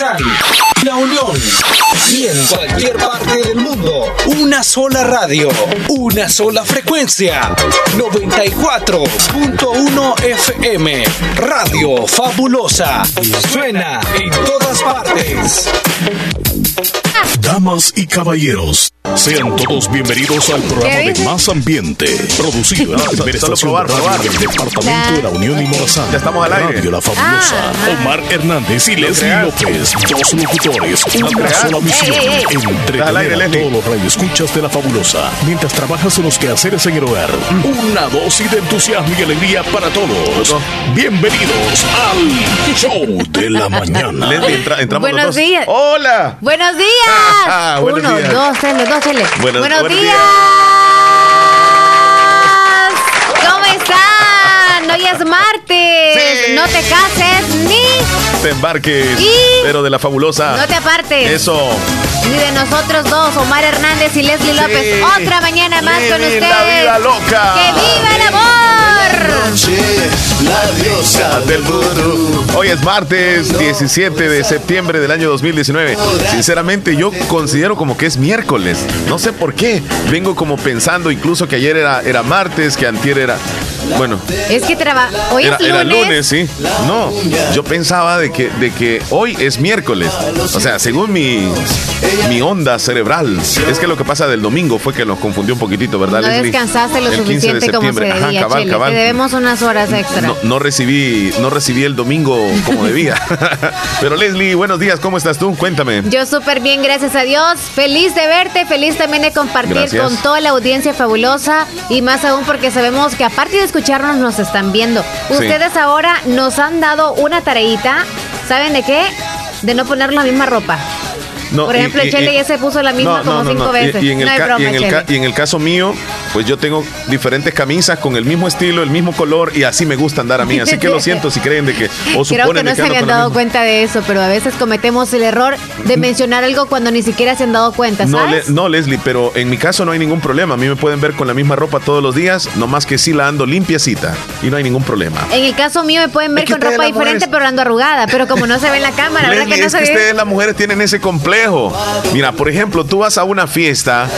La Unión y en cualquier parte del mundo. Una sola radio, una sola frecuencia. 94.1 FM. Radio Fabulosa. Suena en todas partes. Damas y caballeros, sean todos bienvenidos al programa de Más Ambiente, producido en la primera estación de radio del Departamento de la Unión y Morazán. Ya estamos al aire. Radio La Fabulosa. Omar Hernández y Leslie López, dos locutores, una sola misión. Entretener a todos los radioescuchas de La Fabulosa, mientras trabajas en los quehaceres en el hogar. Una dosis de entusiasmo y alegría para todos. Bienvenidos al Show de la Mañana. Leslie, entra- entramos Buenos los dos. días. ¡Hola! Buenos días. Buenos Uno, días. dos, tres, los dos, chele. Buenos- Buenos, buenos días. ¿Cómo están? Hoy es martes. Sí. No te cases ni, Te embarques, Y- pero de la fabulosa. no te apartes. Eso. Ni de nosotros dos, Omar Hernández y Leslie López. Otra mañana más con ustedes. la vida loca. ¡Que viva el amor! La diosa del vudú. Hoy es martes 17 de septiembre del año 2019. Sinceramente, yo considero como que es miércoles. No sé por qué. Vengo como pensando incluso que ayer era, era martes, que antier era. Bueno, Es que trabaja. Hoy era, es era lunes. lunes, sí. No, yo pensaba de que, de que hoy es miércoles. O sea, según mi, mi onda cerebral. Es que lo que pasa del domingo fue que nos confundió un poquitito, ¿verdad, No Leslie? descansaste lo El 15 de suficiente como se septiembre. Ajá, debía, cabal, cabal. Te debemos unas horas extra. No, no recibí, no recibí el domingo como debía. Pero Leslie, buenos días, ¿cómo estás tú? Cuéntame. Yo súper bien, gracias a Dios. Feliz de verte, feliz también de compartir Gracias. con toda la audiencia fabulosa y más aún porque sabemos que aparte de escucharnos nos están viendo. Ustedes ahora nos han dado una tareita, ¿saben de qué? De no poner la misma ropa. No, Por ejemplo, y- Chele y- ya se puso la misma no, como no, no, cinco no. Veces. Y, en el no caso mío, pues yo tengo diferentes camisas con el mismo estilo, el mismo color y así me gusta andar a mí. Así que lo siento si creen de que o Creo suponen que no de se habían dado cuenta de eso, pero a veces cometemos el error de mencionar algo cuando ni siquiera se han dado cuenta, No, Le- ¿sabes? no, Leslie, pero en mi caso no hay ningún problema. A mí me pueden ver con la misma ropa todos los días, nomás que sí la ando limpiecita y no hay ningún problema. En el caso mío me pueden ver Es que con ropa diferente, mujeres- pero ando arrugada. Pero como no se ve en la cámara, ¿verdad que no es se que ve? ustedes las mujeres tienen ese complejo. Mira, por ejemplo, tú vas a una fiesta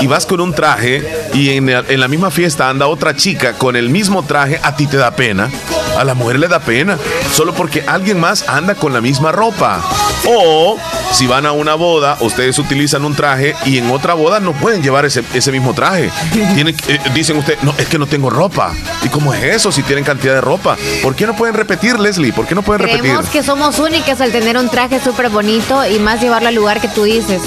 y vas con un traje y en, la- en la misma fiesta anda otra chica con el mismo traje, a ti te da pena. A la mujer le da pena, solo porque alguien más anda con la misma ropa. O si van a una boda, ustedes utilizan un traje y en otra boda no pueden llevar ese, ese mismo traje. Tienen, eh, dicen ustedes, no, es que no tengo ropa. ¿Y cómo es eso si tienen cantidad de ropa? ¿Por qué no pueden repetir, Leslie? ¿Por qué no pueden repetir? Creemos que somos únicas al tener un traje súper bonito y más llevarlo al lugar que tú dices.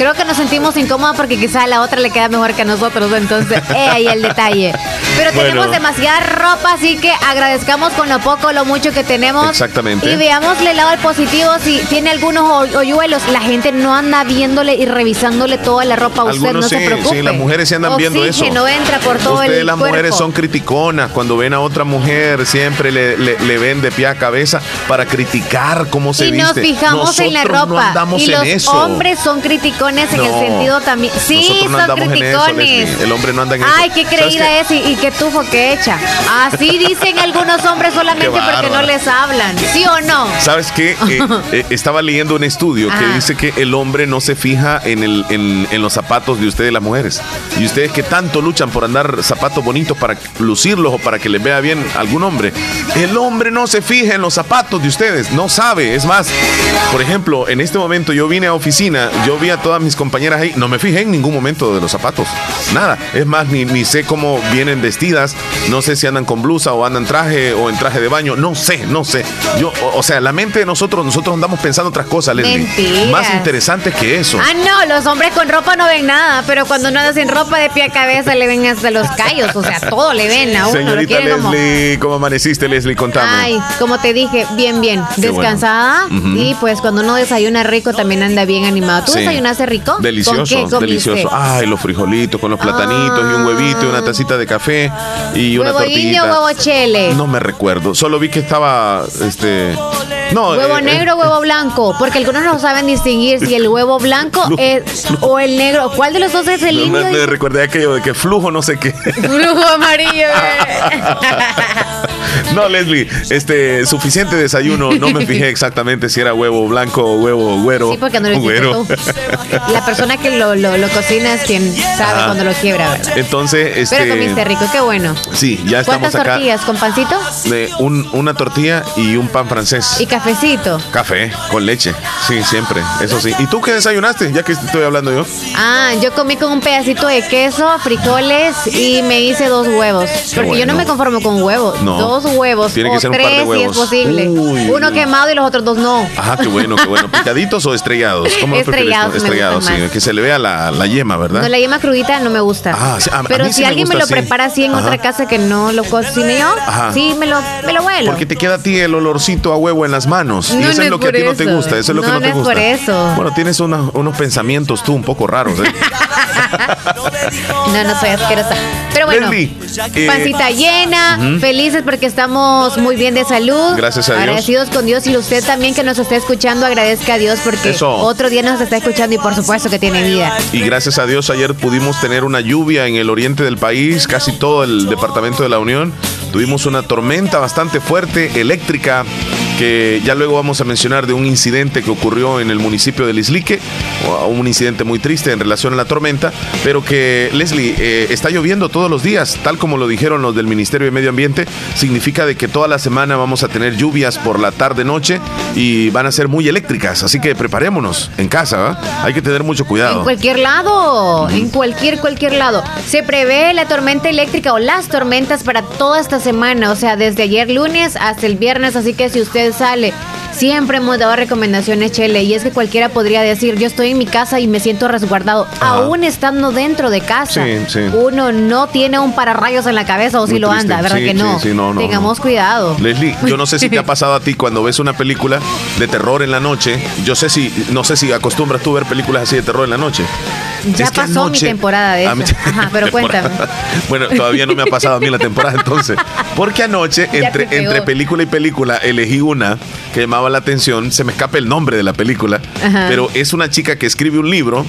Creo que nos sentimos incómodos porque quizá a la otra le queda mejor que a nosotros, entonces, eh, ahí el detalle. Pero Bueno. tenemos demasiada ropa, así que agradezcamos con lo poco lo mucho que tenemos. Exactamente. Y veámosle el lado positivo, si tiene algunos hoy- hoyuelos, la gente no anda viéndole y revisándole toda la ropa a usted, Algunos no sí, se preocupe. sí, las mujeres sí andan viendo eso. Oxígeno entra por todo Ustedes el las cuerpo. mujeres son criticonas. Cuando ven a otra mujer, siempre le, le- le ven de pie a cabeza para criticar cómo se y viste. nos fijamos en la Nosotros ropa. No andamos y en los eso. hombres son criticones en el No. sentido también. Sí, no son eso, criticones. Leslie. El hombre no anda en eso. Ay, qué ¿Sabes creída qué? es y, y qué tufo que echa. Así dicen algunos hombres solamente Qué porque no les hablan. ¿Sí o no? ¿Sabes qué? Eh, eh, estaba leyendo un estudio que Ajá. dice que el hombre no se fija en, el, en, en los zapatos de ustedes, las mujeres. Y ustedes que tanto luchan por andar zapatos bonitos para lucirlos o para que les vea bien algún hombre. El hombre no se fija en los zapatos de ustedes, no sabe. Es más, por ejemplo, en este momento yo vine a oficina, yo vi a todas mis compañeras ahí, no me fijé en ningún momento de los zapatos. Nada. Es más, ni, ni sé cómo vienen vestidas, no sé si andan con blusa o andan traje o en traje de baño, no sé, no sé. Yo, o, o sea, la mente de nosotros, nosotros andamos pensando otras cosas, Leslie. Mentiras. Más interesantes que eso. Ah, no, los hombres con ropa no ven nada, pero cuando no andan sin ropa de pie a cabeza le ven hasta los callos, o sea, todo le ven a uno. Señorita quieren como- Leslie, ¿cómo amaneciste, Leslie? Contame. Ay, como te dije, bien, bien, bueno. descansada y pues cuando uno desayuna rico también anda bien animado. ¿Tú Sí. desayunaste rico? Delicioso, ¿Con qué comiste? delicioso. Ay, los frijolitos con los platanitos y un huevito y una tacita de café y una ¿Huevo guineo tortillita. o huevo chele? No me recuerdo, solo vi que estaba este no, ¿Huevo eh, negro o huevo blanco? Porque algunos no saben distinguir si el huevo blanco es o el negro. ¿Cuál de los dos es el no, indio? me, me recordé aquello de que flujo no sé qué. Flujo amarillo. No, Leslie, este, suficiente desayuno. No me fijé exactamente si era huevo blanco o huevo güero. Sí, porque no lo güero. La persona que lo, lo, lo cocina es quien sabe Ajá. cuando lo quiebra, ¿verdad? Entonces, este. Pero comiste rico, qué bueno. Sí, ya estamos ¿Cuántas acá. tortillas? ¿Con pancito? De un- una tortilla y un pan francés. Y cafecito. Café con leche. Sí, siempre. Eso sí. ¿Y tú qué desayunaste? Ya que estoy hablando yo. Ah, yo comí con un pedacito de queso, frijoles y me hice dos huevos. Porque yo no me conformo con huevos. No. Dos huevos. Tiene que o ser un par de tres si es huevos. posible. Uy, Uno quemado y los otros dos no. Ajá, qué bueno, qué bueno. ¿Picaditos o estrellados? ¿Cómo? Estrellados Estrellados, sí. Que se le vea la, la yema, ¿verdad? No, la yema crudita no me gusta. Ah, sí, a- a Pero mí si sí alguien me gusta lo prepara así en Ajá. otra casa que no lo cocine yo, Ajá. sí, me lo, me lo vuelo. Porque te queda a ti el olorcito a huevo en las manos. y No, eso no es lo que a por ti no te eso. gusta. Eso es lo que No, no te no es gusta. por eso. Bueno, tienes unos, unos pensamientos tú un poco raros. ¿eh? No, no soy asquerosa. Pero bueno, Leslie, eh, pancita llena, felices porque estamos muy bien de salud. Gracias a Dios. Agradecidos con Dios y usted también que nos está escuchando, agradezca a Dios porque Eso. otro día nos está escuchando y por supuesto que tiene vida. Y gracias a Dios ayer pudimos tener una lluvia en el oriente del país, casi todo el departamento de la Unión. Tuvimos una tormenta bastante fuerte, eléctrica, que ya luego vamos a mencionar de un incidente que ocurrió en el municipio de Lislique, un incidente muy triste en relación a la tormenta, pero que, Leslie, eh, está lloviendo todos los días, tal como lo dijeron los del Ministerio de Medio Ambiente, significa de que toda la semana vamos a tener lluvias por la tarde-noche y van a ser muy eléctricas, así que preparémonos en casa, hay que tener mucho cuidado. En cualquier lado, en cualquier, cualquier lado. Se prevé la tormenta eléctrica o las tormentas para toda esta semana, o sea, desde ayer lunes hasta el viernes, así que si usted sale, siempre hemos dado recomendaciones, Chele, y es que cualquiera podría decir, yo estoy en mi casa y me siento resguardado, Ajá. aún estando dentro de casa. Sí, sí. Uno no tiene un pararrayos en la cabeza o si lo triste. anda, ¿verdad Sí, que no? no, no, Tengamos no. cuidado. Leslie, yo no sé si te ha pasado a ti cuando ves una película de terror en la noche. Yo sé si, no sé si acostumbras tú ver películas así de terror en la noche. Ya Es que pasó mi temporada de a eso. mí- Ajá, pero cuéntame. Bueno, todavía no me ha pasado a mí la temporada entonces. Porque anoche, entre, entre película y película, elegí una que llamaba la atención. Se me escapa el nombre de la película, Ajá. pero es una chica que escribe un libro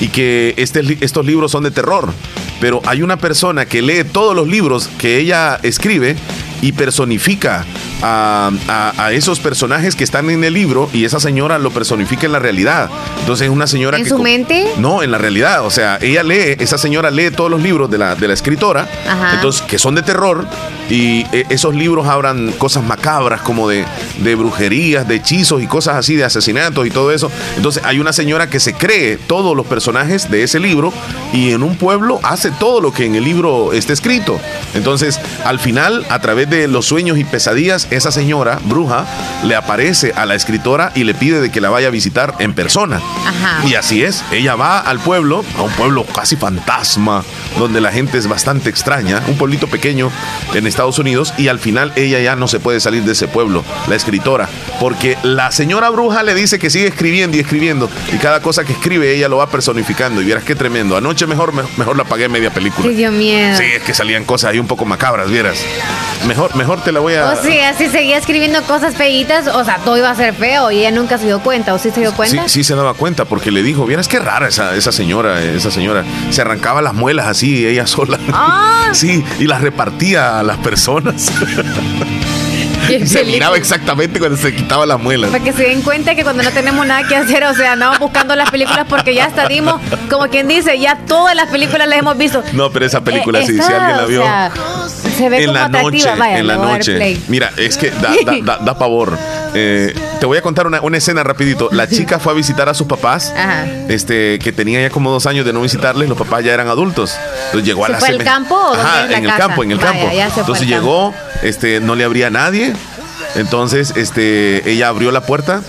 y que este, estos libros son de terror. Pero hay una persona que lee todos los libros que ella escribe y personifica a, a- a esos personajes que están en el libro y esa señora lo personifica en la realidad. Entonces es una señora ¿En que... su mente? No, en la realidad. O sea, ella lee, esa señora lee todos los libros de la, de la escritora, Ajá. entonces que son de terror y eh, esos libros hablan cosas macabras como de, de brujerías, de hechizos y cosas así, de asesinatos y todo eso. Entonces hay una señora que se cree todos los personajes de ese libro y en un pueblo hace todo lo que en el libro está escrito. Entonces, al final, a través de los sueños y pesadillas, esa señora, bruja, le aparece a la escritora y le pide de que la vaya a visitar en persona. Ajá. Y así es, ella va al pueblo, a un pueblo casi fantasma, donde la gente es bastante extraña, un pueblito pequeño en Estados Unidos, y al final ella ya no se puede salir de ese pueblo, la escritora, porque la señora bruja le dice que sigue escribiendo y escribiendo, y cada cosa que escribe ella lo va personificando, y vieras qué tremendo. Anoche mejor, me- mejor la pagué media película. Sí, dio miedo. Sí, es que salían cosas ahí un poco macabras, vieras. Mejor, mejor te la voy a... O sea, si seguía escribiendo cosas feitas, o sea, todo iba a ser feo y ella nunca se dio cuenta, ¿o sí se dio Sí, cuenta? sí se daba cuenta porque le dijo, vieras qué rara esa, esa señora, esa señora. Se arrancaba las muelas así, ella sola. Ah. Sí, y las repartía a las personas. Se miraba exactamente cuando se quitaba las muelas. Para que se den cuenta que cuando no tenemos nada que hacer, o sea, andamos buscando las películas porque ya hasta dimos, como quien dice, ya todas las películas las hemos visto. No, pero esa película Eh, sí, si esta, alguien la o vio. sea, se ve en como la noche, Vaya, en la noche. Mira, es que da, da, da- da pavor. Eh, te voy a contar una, una escena rapidito. La chica fue a visitar a sus papás, Ajá. este, que tenía ya como dos años de no visitarles. Los papás ya eran adultos. Entonces llegó a ¿Se la fue al semen- campo o dónde Ajá, es la en el campo, en el Vaya, campo. Entonces campo. llegó, este, no le abría a nadie. Entonces, este, ella abrió la puerta.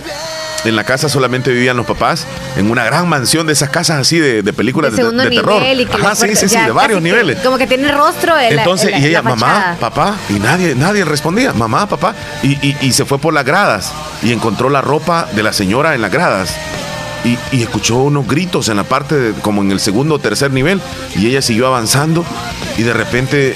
En la casa solamente vivían los papás, en una gran mansión de esas casas así de, de películas De de, segundo de terror. nivel y que Ajá, la sí, sí, sí, de varios que- niveles. Como que tiene el rostro de Entonces, la- y ella, la mamá, papá, y nadie, nadie respondía, mamá, papá, y, y- y se fue por las gradas y encontró la ropa de la señora en las gradas. Y, y escuchó unos gritos en la parte, de- como en el segundo o tercer nivel, y ella siguió avanzando, y de repente,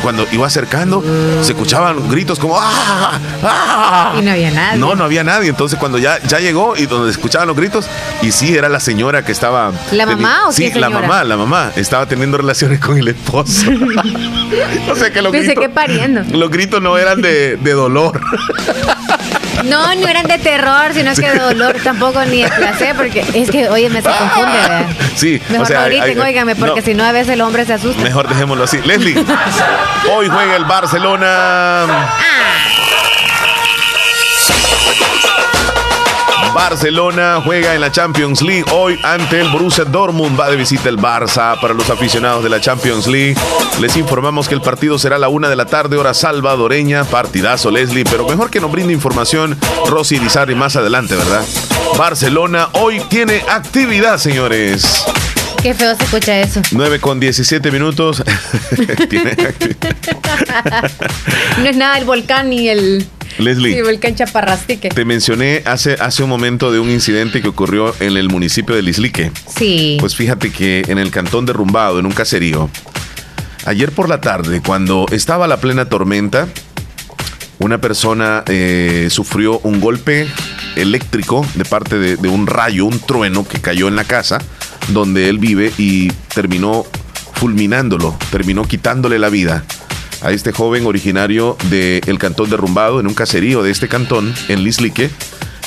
y cuando iba acercando, se escuchaban gritos como ¡Ah! ¡Ah! Y no había nadie. No, no había nadie. Entonces, cuando ya, ya llegó y donde escuchaban los gritos, y sí, era la señora que estaba. ¿La mamá o Sí, qué la señora? mamá, la mamá. Estaba teniendo relaciones con el esposo. o sea que los Pensé gritos, que pariendo. los gritos no eran de, de dolor. No, no eran de terror, sino que de dolor tampoco ni de placer, porque es que, oye, me se confunde, ¿verdad? Sí, Mejor o sea, no hay- griten, hay- óigame, porque no. si no a veces el hombre se asusta. Mejor dejémoslo así. Leslie, hoy juega el Barcelona. Barcelona juega en la Champions League hoy ante el Borussia Dortmund. Va de visita el Barça para los aficionados de la Champions League. Les informamos que el partido será a la una de la tarde, hora salvadoreña. Partidazo, Leslie, pero mejor que nos brinde información Rosy Lizarri más adelante, ¿verdad? Barcelona hoy tiene actividad, señores. Qué feo se escucha eso. 9 con 17 minutos. No es nada el volcán ni el, Leslie. volcán Chaparrastique. Te mencioné hace, hace un momento de un incidente que ocurrió en el municipio de Lislique. Sí. Pues fíjate que en el cantón derrumbado, en un caserío, ayer por la tarde, cuando estaba la plena tormenta, una persona eh, sufrió un golpe eléctrico de parte de, de un rayo, un trueno que cayó en la casa donde él vive y terminó fulminándolo, terminó quitándole la vida a este joven originario del cantón derrumbado, en un caserío de este cantón, en Lislique.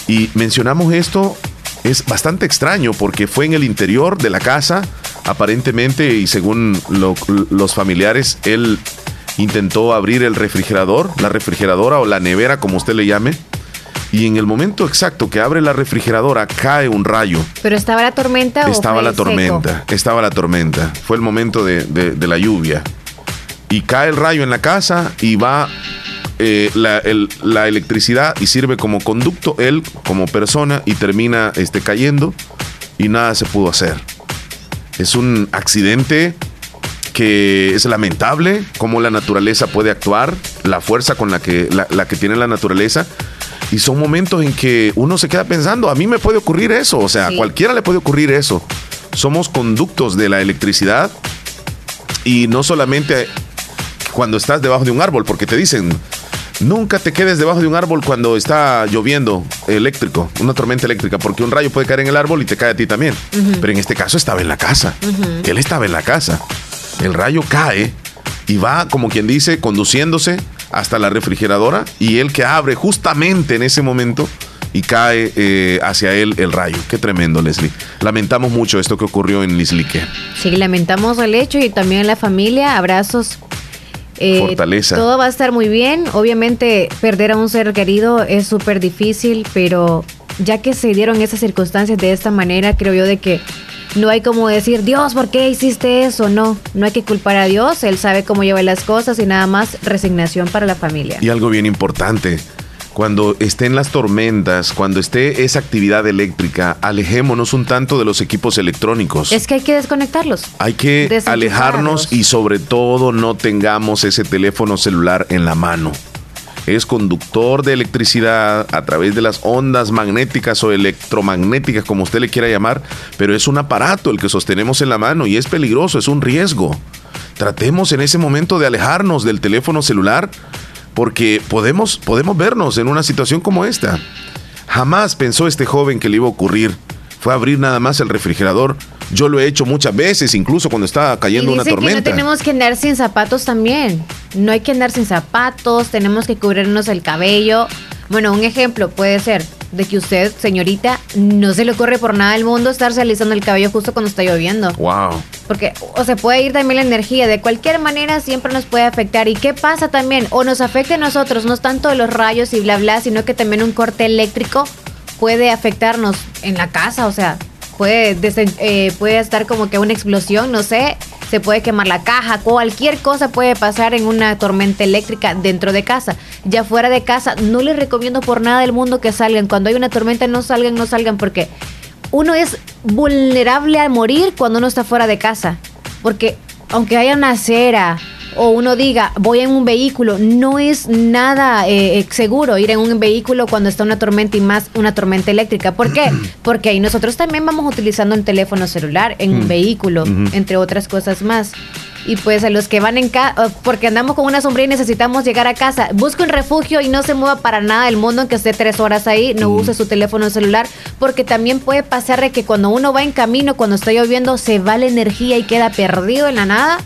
Y mencionamos esto, es bastante extraño porque fue en el interior de la casa, aparentemente, y según lo- los familiares, él intentó abrir el refrigerador, la refrigeradora o la nevera, como usted le llame, y en el momento exacto que abre la refrigeradora cae un rayo. ¿Pero estaba la tormenta o Estaba fue la seco? tormenta, estaba la tormenta. Fue el momento de, de- de la lluvia. Y cae el rayo en la casa y va eh, la, el- la electricidad y sirve como conducto él como persona y termina este, cayendo y nada se pudo hacer. Es un accidente que es lamentable cómo la naturaleza puede actuar, la fuerza con la que, la, la que tiene la naturaleza. Y son momentos en que uno se queda pensando, a mí me puede ocurrir eso, o sea, Sí. a cualquiera le puede ocurrir eso. Somos conductos de la electricidad y no solamente cuando estás debajo de un árbol, porque te dicen, nunca te quedes debajo de un árbol cuando está lloviendo eléctrico, una tormenta eléctrica, porque un rayo puede caer en el árbol y te cae a ti también. Pero en este caso estaba en la casa. Él estaba en la casa. El rayo cae y va, como quien dice, conduciéndose hasta la refrigeradora y él que abre justamente en ese momento y cae eh, hacia él el rayo. Qué tremendo, Leslie. Lamentamos mucho esto que ocurrió en Lislique. Sí, lamentamos el hecho y también la familia. Abrazos. Eh, Fortaleza. Todo va a estar muy bien. Obviamente, perder a un ser querido es súper difícil, pero ya que se dieron esas circunstancias de esta manera, creo yo de que no hay como decir, Dios, ¿por qué hiciste eso? No, no hay que culpar a Dios. Él sabe cómo lleva las cosas y nada más resignación para la familia. Y algo bien importante, cuando estén las tormentas, cuando esté esa actividad eléctrica, alejémonos un tanto de los equipos electrónicos. Es que hay que desconectarlos. Hay que alejarnos y sobre todo no tengamos ese teléfono celular en la mano. Es conductor de electricidad a través de las ondas magnéticas o electromagnéticas, como usted le quiera llamar, pero es un aparato el que sostenemos en la mano y es peligroso, es un riesgo. Tratemos en ese momento de alejarnos del teléfono celular porque podemos, podemos vernos en una situación como esta. Jamás pensó este joven que le iba a ocurrir. Fue a abrir nada más el refrigerador. Yo lo he hecho muchas veces, incluso cuando estaba cayendo y una dicen que no tormenta. tenemos que andar sin zapatos también. No hay que andar sin zapatos, tenemos que cubrirnos el cabello. Bueno, un ejemplo puede ser de que usted, señorita, no se le ocurre por nada del mundo estarse alisando el cabello justo cuando está lloviendo. Wow. Porque o se puede ir también la energía, de cualquier manera siempre nos puede afectar. ¿Y qué pasa también? O nos afecta a nosotros, no es tanto los rayos y bla bla, sino que también un corte eléctrico puede afectarnos en la casa, o sea, puede, eh, puede estar como que una explosión, no sé, se puede quemar la caja, cualquier cosa puede pasar en una tormenta eléctrica dentro de casa. Ya fuera de casa, no les recomiendo por nada del mundo que salgan. Cuando hay una tormenta, no salgan, no salgan, porque uno es vulnerable a morir cuando uno está fuera de casa. Porque aunque haya una acera o uno diga voy en un vehículo, no es nada eh, eh, seguro ir en un vehículo cuando está una tormenta y más una tormenta eléctrica. ¿Por qué? Porque ahí nosotros también vamos utilizando un teléfono celular en un vehículo, entre otras cosas más. Y pues a los que van en casa, porque andamos con una sombrilla y necesitamos llegar a casa, busque un refugio y no se mueva para nada del mundo, aunque esté tres horas ahí, no use su teléfono celular, porque también puede pasar de que cuando uno va en camino, cuando está lloviendo, se va la energía y queda perdido en la nada.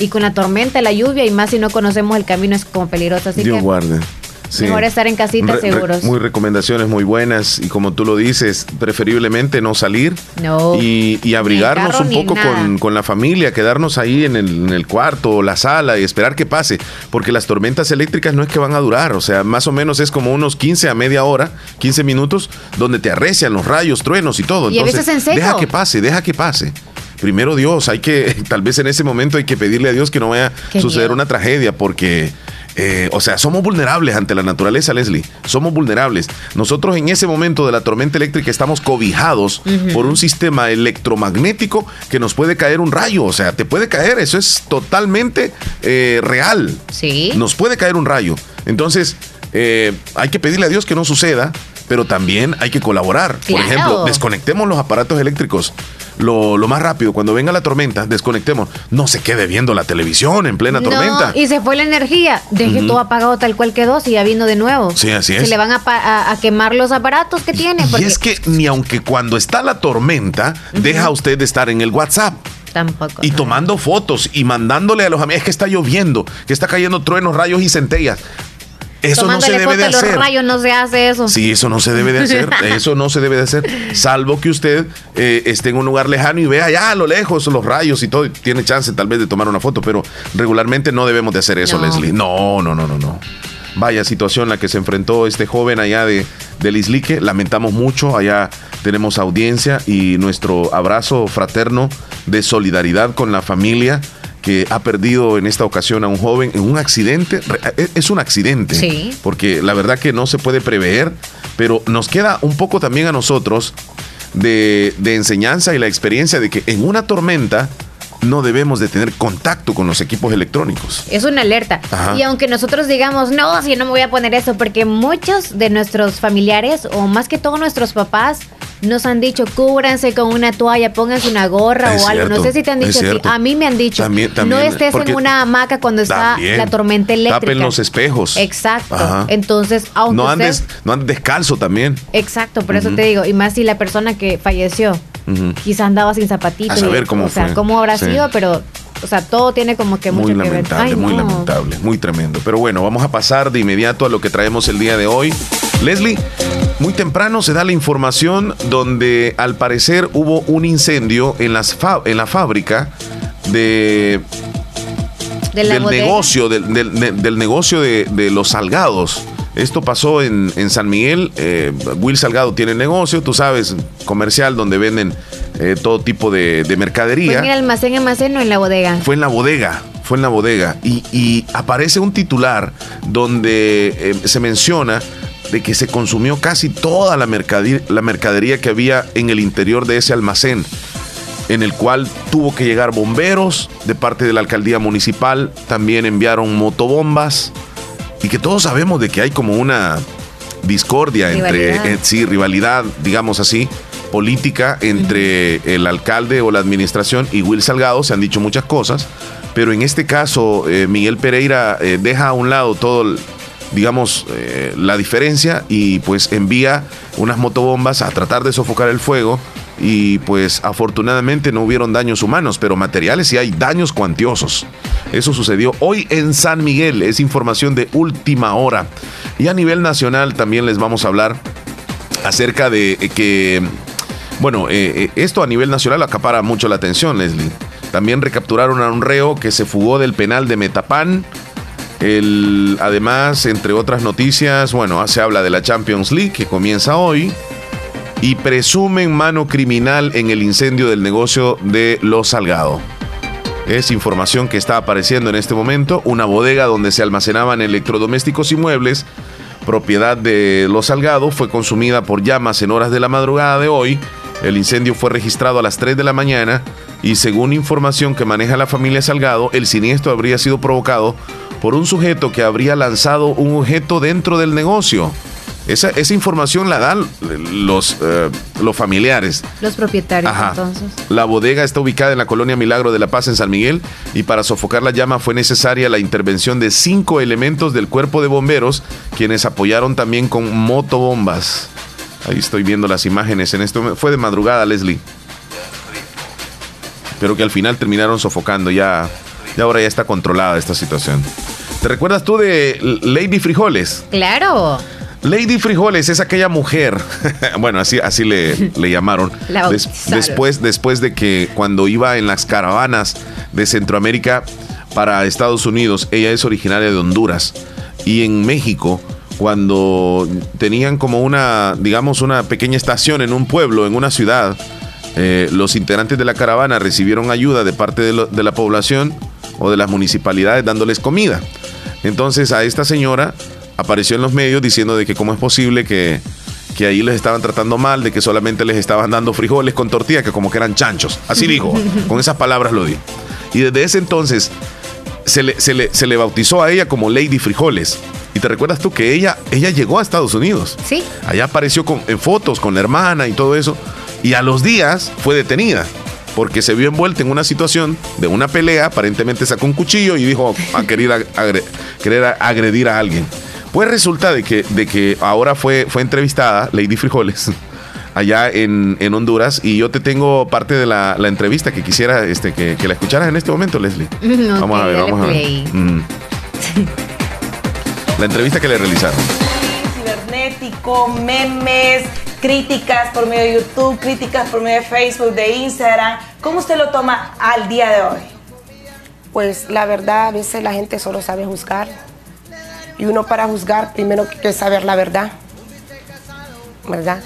Y con la tormenta, la lluvia y más si no conocemos el camino es como peligroso. Así Dios que guarde. Sí. Mejor estar en casita Re- re- seguros. muy recomendaciones muy buenas y como tú lo dices, preferiblemente no salir No. y, y abrigarnos carro un poco con, con la familia, quedarnos ahí en el, en el cuarto o la sala y esperar que pase, porque las tormentas eléctricas no es que van a durar, o sea, más o menos es como unos 15 a media hora, 15 minutos, donde te arrecian los rayos, truenos y todo. Y a Entonces, veces en seco. deja que pase, deja que pase. Primero Dios, hay que, tal vez en ese momento hay que pedirle a Dios que no vaya a suceder miedo. una tragedia, porque, eh, o sea, somos vulnerables ante la naturaleza, Leslie. Somos vulnerables. Nosotros en ese momento de la tormenta eléctrica estamos cobijados por un sistema electromagnético que nos puede caer un rayo. O sea, te puede caer. Eso es totalmente eh, real. Sí. Nos puede caer un rayo. Entonces, eh, hay que pedirle a Dios que no suceda, pero también hay que colaborar. Por ejemplo, desconectemos los aparatos eléctricos. Lo, lo más rápido, cuando venga la tormenta, desconectemos. No se quede viendo la televisión en plena tormenta. Y se fue la energía. Deje todo apagado tal cual quedó, si ya vino de nuevo. Sí, así Se es. le van a, a- a quemar los aparatos que tiene. Y es que ni aunque cuando está la tormenta, deja usted de estar en el WhatsApp. Tampoco. Y tomando fotos y mandándole a los amigos, es que está lloviendo, que está cayendo truenos, rayos y centellas. Eso no se debe de hacer. rayos no se hace eso. Sí, eso no se debe de hacer. Eso no se debe de hacer. Salvo que usted eh, esté en un lugar lejano y vea allá a lo lejos los rayos y todo. y tiene chance tal vez de tomar una foto, pero regularmente no debemos de hacer eso, No. Leslie. No, no, no, no, no. Vaya situación la que se enfrentó este joven allá de, del Islique. Lamentamos mucho. Allá tenemos audiencia y nuestro abrazo fraterno de solidaridad con la familia que ha perdido en esta ocasión a un joven en un accidente. Es es un accidente Sí. porque la verdad que no se puede prever, pero nos queda un poco también a nosotros de, de enseñanza y la experiencia de que en una tormenta no debemos de tener contacto con los equipos electrónicos. Es una alerta. Ajá. Y aunque nosotros digamos, no, si no me voy a poner eso, porque muchos de nuestros familiares, o más que todo nuestros papás, nos han dicho, cúbranse con una toalla, pónganse una gorra Es o algo. No sé si te han dicho a ti. cierto. A mí me han dicho, También- también, no estés en una hamaca cuando está También. la tormenta eléctrica. Tapen los espejos. Exacto. Ajá. Entonces, aunque No usted- andes, no andes descalzo también. Exacto, por eso te digo, y más si la persona que falleció Ujú. quizás andaba sin zapatitos. A saber cómo o sea, fue. cómo habrá Sí. sido, pero, o sea, todo tiene como que Muy mucho que ver. lamentable, Ay, muy no. lamentable, muy tremendo. Pero bueno, vamos a pasar de inmediato a lo que traemos el día de hoy. Leslie, muy temprano se da la información donde al parecer hubo un incendio en, las en la fábrica de, De la del bodega. negocio, del, del- de- del negocio de, de los salgados. Esto pasó en, en San Miguel. eh, Will Salgado tiene negocio, tú sabes, comercial, donde venden eh, todo tipo de, de Fue mercadería en el almacén, almacén o en la bodega. fue en la bodega, fue en la bodega. Y, y aparece un titular donde eh, se menciona de que se consumió casi toda la mercadería, la mercadería que había en el interior de ese almacén, en el cual tuvo que llegar bomberos de parte de la alcaldía municipal, también enviaron motobombas, y que todos sabemos de que hay como una discordia Rivalidad. entre, eh, sí, rivalidad, digamos así, política entre el alcalde o la administración y Will Salgado, se han dicho muchas cosas, pero en este caso eh, Miguel Pereira eh, deja a un lado todo, el- digamos, eh, la diferencia y pues envía unas motobombas a tratar de sofocar el fuego y pues afortunadamente no hubieron daños humanos, pero materiales sí hay daños cuantiosos. Eso sucedió hoy en San Miguel, es información de última hora. Y a nivel nacional también les vamos a hablar acerca de eh, que, bueno, eh, eh, esto a nivel nacional acapara mucho la atención, Leslie. También recapturaron a un reo que se fugó del penal de Metapán. El, además, entre otras noticias, bueno, se habla de la Champions League que comienza hoy y presumen mano criminal en el incendio del negocio de Los Salgado. Es información que está apareciendo en este momento. Una bodega donde se almacenaban electrodomésticos y muebles, propiedad de Los Salgado, fue consumida por llamas en horas de la madrugada de hoy. El incendio fue registrado a las 3 de la mañana y según información que maneja la familia Salgado, el siniestro habría sido provocado por un sujeto que habría lanzado un objeto dentro del negocio. Esa, esa información la dan los, eh, los familiares. Los propietarios, Ajá. entonces. La bodega está ubicada en la colonia Milagro de la Paz en San Miguel y para sofocar la llama fue necesaria la intervención de cinco elementos del cuerpo de bomberos, quienes apoyaron también con motobombas. Ahí estoy viendo las imágenes en esto. Fue de madrugada, Leslie. Pero que al final terminaron sofocando ya y ahora ya está controlada esta situación. ¿Te recuerdas tú de Lady Frijoles? Claro. Lady Frijoles es aquella mujer, bueno, así, así le, le llamaron, después, después de que cuando iba en las caravanas de Centroamérica para Estados Unidos, ella es originaria de Honduras y en México, cuando tenían como una, digamos, una pequeña estación en un pueblo, en una ciudad, eh, los integrantes de la caravana recibieron ayuda de parte de, de la población o de las municipalidades dándoles comida. Entonces a esta señora apareció en los medios diciendo de que cómo es posible que, que ahí les estaban tratando mal, de que solamente les estaban dando frijoles con tortilla, que como que eran chanchos. Así dijo, con esas palabras lo dijo. Y desde ese entonces se le, se le, se le bautizó a ella como Lady Frijoles. Y te recuerdas tú que ella, ella llegó a Estados Unidos. Sí. Allá apareció con, en fotos con la hermana y todo eso. Y a los días fue detenida porque se vio envuelta en una situación de una pelea. Aparentemente sacó un cuchillo y dijo a querer, querer agredir a alguien. Pues resulta de que, de que ahora fue, fue entrevistada Lady Frijoles allá en, Honduras y yo te tengo parte de la, entrevista que quisiera este, que, la escucharas en este momento, Leslie. vamos a ver, vamos a ver. Mm. la entrevista que le realizaron. Cibernético, memes, críticas por medio de YouTube, críticas por medio de Facebook, de Instagram. ¿Cómo usted lo toma al día de hoy? Pues la verdad, a veces la gente solo sabe juzgar y uno para juzgar primero que saber la verdad, ¿verdad?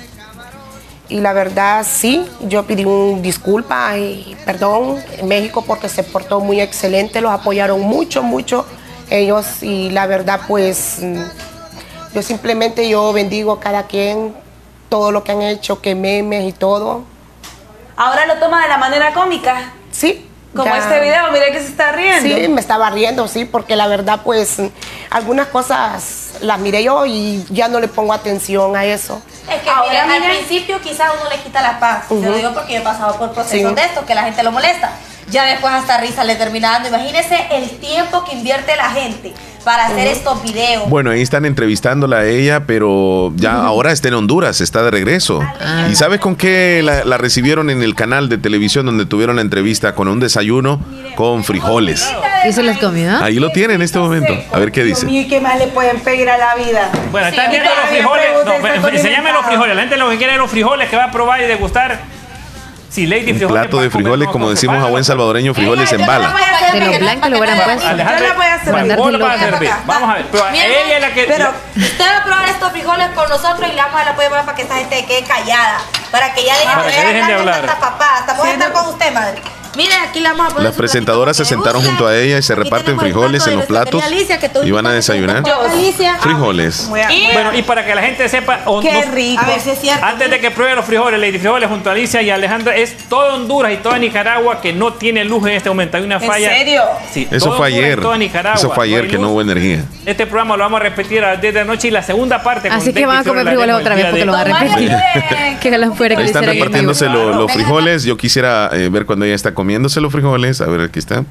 Y la verdad sí, yo pedí un disculpa y perdón en México porque se portó muy excelente, los apoyaron mucho, mucho ellos y la verdad pues yo simplemente yo bendigo a cada quien todo lo que han hecho, que memes y todo. Ahora lo toma de la manera cómica. Sí, como este video, mire que se está riendo. Sí, me estaba riendo, sí, porque la verdad, pues, algunas cosas las miré yo y ya no le pongo atención a eso. Es que Ahora, al principio quizás uno le quita la paz. Yo lo digo porque he pasado por procesos de esto, que la gente lo molesta. Ya después hasta risa le terminando. Imagínese el tiempo que invierte la gente para hacer estos videos. Bueno, ahí están entrevistándola a ella, pero ya ahora está en Honduras, está de regreso. Ah. ¿Y sabes con qué la, recibieron en el canal de televisión donde tuvieron la entrevista? Con un desayuno con frijoles. ¿Y se les comió? Ahí lo tiene en este momento. A ver qué dice. ¿Y qué más le pueden pedir a la vida? Bueno, están viendo los frijoles. No, enséñame los frijoles. La gente lo que quiere es los frijoles que va a probar y degustar Sí, Lady un plato de frijoles, como decimos a buen salvadoreño, frijoles en bala. De lo blanco lo hubieran puesto. Alejandra, la voy a hacer. Vamos a ver. Pero ella es la que... Pero usted va a probar estos frijoles con nosotros y le vamos a la poder para que esta gente quede callada. Para que ya dejen, de hablar. Papá, estamos a estar con usted, madre. Miren, aquí la vamos a Las presentadoras se sentaron junto a ella y se reparten frijoles en los platos y van a desayunar. Frijoles. Bueno, y para que la gente sepa, Qué rico. A ver si es cierto. Antes de que pruebe los frijoles, Lady Frijoles junto a Alicia y Alejandra, es todo Honduras y toda Nicaragua que no tiene luz en este momento. Hay una falla. ¿En serio? Sí, eso fue ayer. Eso fue ayer que no hubo energía. Este programa lo vamos a repetir desde anoche y la segunda parte. Así que van a comer frijoles otra vez porque lo van a repetir. que lo fuera que Están repartiéndose los frijoles. Yo quisiera eh, ver cuando ella está comiéndose los frijoles. A ver, aquí está.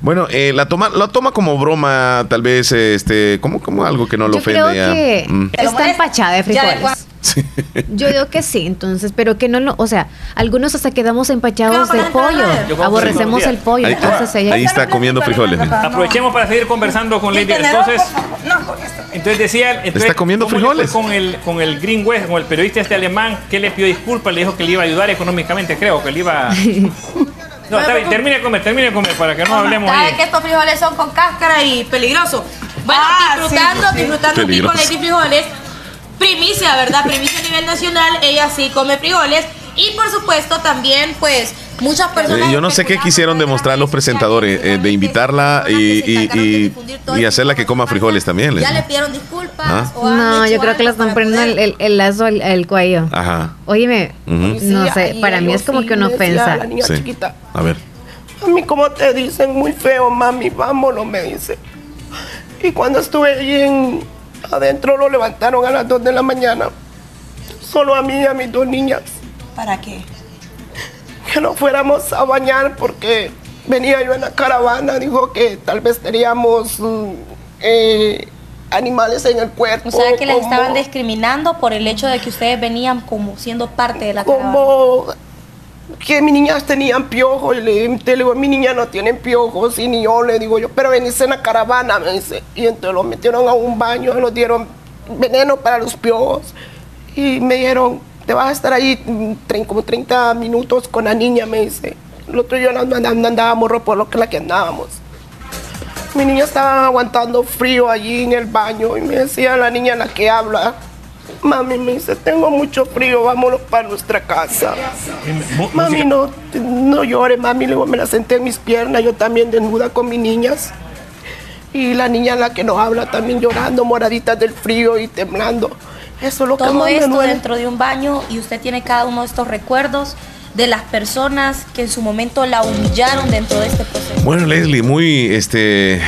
Bueno, eh, la toma, la toma como broma, tal vez, este, como, como algo que no lo ofende. Creo que mm. está empachada de frijoles. Yo digo que sí, entonces, pero que no lo, o sea, algunos hasta quedamos empachados de pollo, aborrecemos el pollo, ahí, entonces ella ahí está comiendo frijoles. Aprovechemos para seguir conversando con Lady. Entonces, entonces decía, está comiendo frijoles con el con el Green West, con el periodista este alemán que le pidió disculpas, le dijo que le iba a ayudar económicamente, creo que le iba No, está bien, termine de comer, termine de comer para que no hablemos. ¿Sabes que estos frijoles son con cáscara y peligrosos? Bueno, ah, disfrutando, disfrutando con frijoles primicia, ¿verdad? Primicia a nivel nacional, ella sí come frijoles. Y por supuesto también, pues, muchas personas... Eh, yo no sé qué quisieron demostrar los presentadores, eh, de invitarla y, y, hacerla que coma frijoles también. Ya le pidieron disculpas. ¿Ah? no, yo creo que le están poniendo el, lazo al, cuello. Ajá. Óyeme, no sé, para mí es como que una ofensa. La niña chiquita. A ver. A mí como te dicen muy feo, mami, vámonos, me dice. Y cuando estuve allí en Adentro lo levantaron a las 2 de la mañana. Solo a mí y a mis dos niñas. ¿Para qué? Que no fuéramos a bañar porque venía yo en la caravana. Dijo que tal vez teníamos mm, eh, animales en el cuerpo. O sea, que les estaban discriminando por el hecho de que ustedes venían como siendo parte de la caravana. Como que mis niñas tenían piojos. Y le, te digo, mi niña no tienen piojos. Y ni yo le digo yo, pero venís en la caravana, me dice. Y entonces lo metieron a un baño, nos dieron veneno para los piojos. Y me dijeron, te vas a estar ahí mm, como 30 minutos con la niña, me dice. El otro día andábamos por lo que la que andábamos. Mi niña estaba aguantando frío allí en el baño y me decía la niña la que habla, Mami me dice, tengo mucho frío, vámonos para nuestra casa. Mami, no, no llore, mami. Luego me la senté en mis piernas, yo también desnuda con mis niñas. Y la niña la que no habla también llorando, moradita del frío y temblando. Eso es lo Todo que más esto me duele. dentro de un baño y usted tiene cada uno de estos recuerdos de las personas que en su momento la humillaron dentro de este proceso. Bueno, Leslie, muy este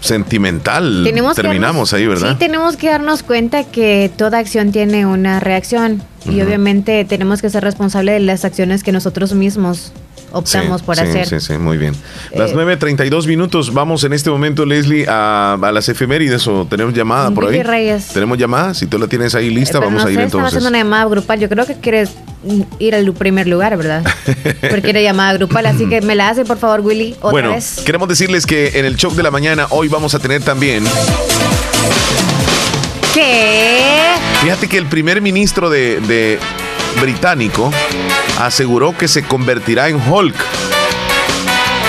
sentimental. Tenemos Terminamos darnos- ahí, ¿verdad? Sí, tenemos que darnos cuenta que toda acción tiene una reacción y obviamente tenemos que ser responsables de las acciones que nosotros mismos optamos Sí, por sí, hacer. Sí, sí, muy bien. Las Eh, 9.32 minutos, vamos en este momento, Leslie, a, a las efemérides o tenemos llamada por ahí. Reyes. Tenemos llamada, si tú la tienes ahí lista, Eh, vamos no a ir sé, entonces. haciendo una llamada grupal. Yo creo que quieres ir al primer lugar, ¿verdad? Porque era llamada grupal, así que me la hace, por favor, Willy, otra bueno, vez. queremos decirles que en el show de la mañana hoy vamos a tener también, ¿Qué? fíjate que el primer ministro de, de británico aseguró que se convertirá en Hulk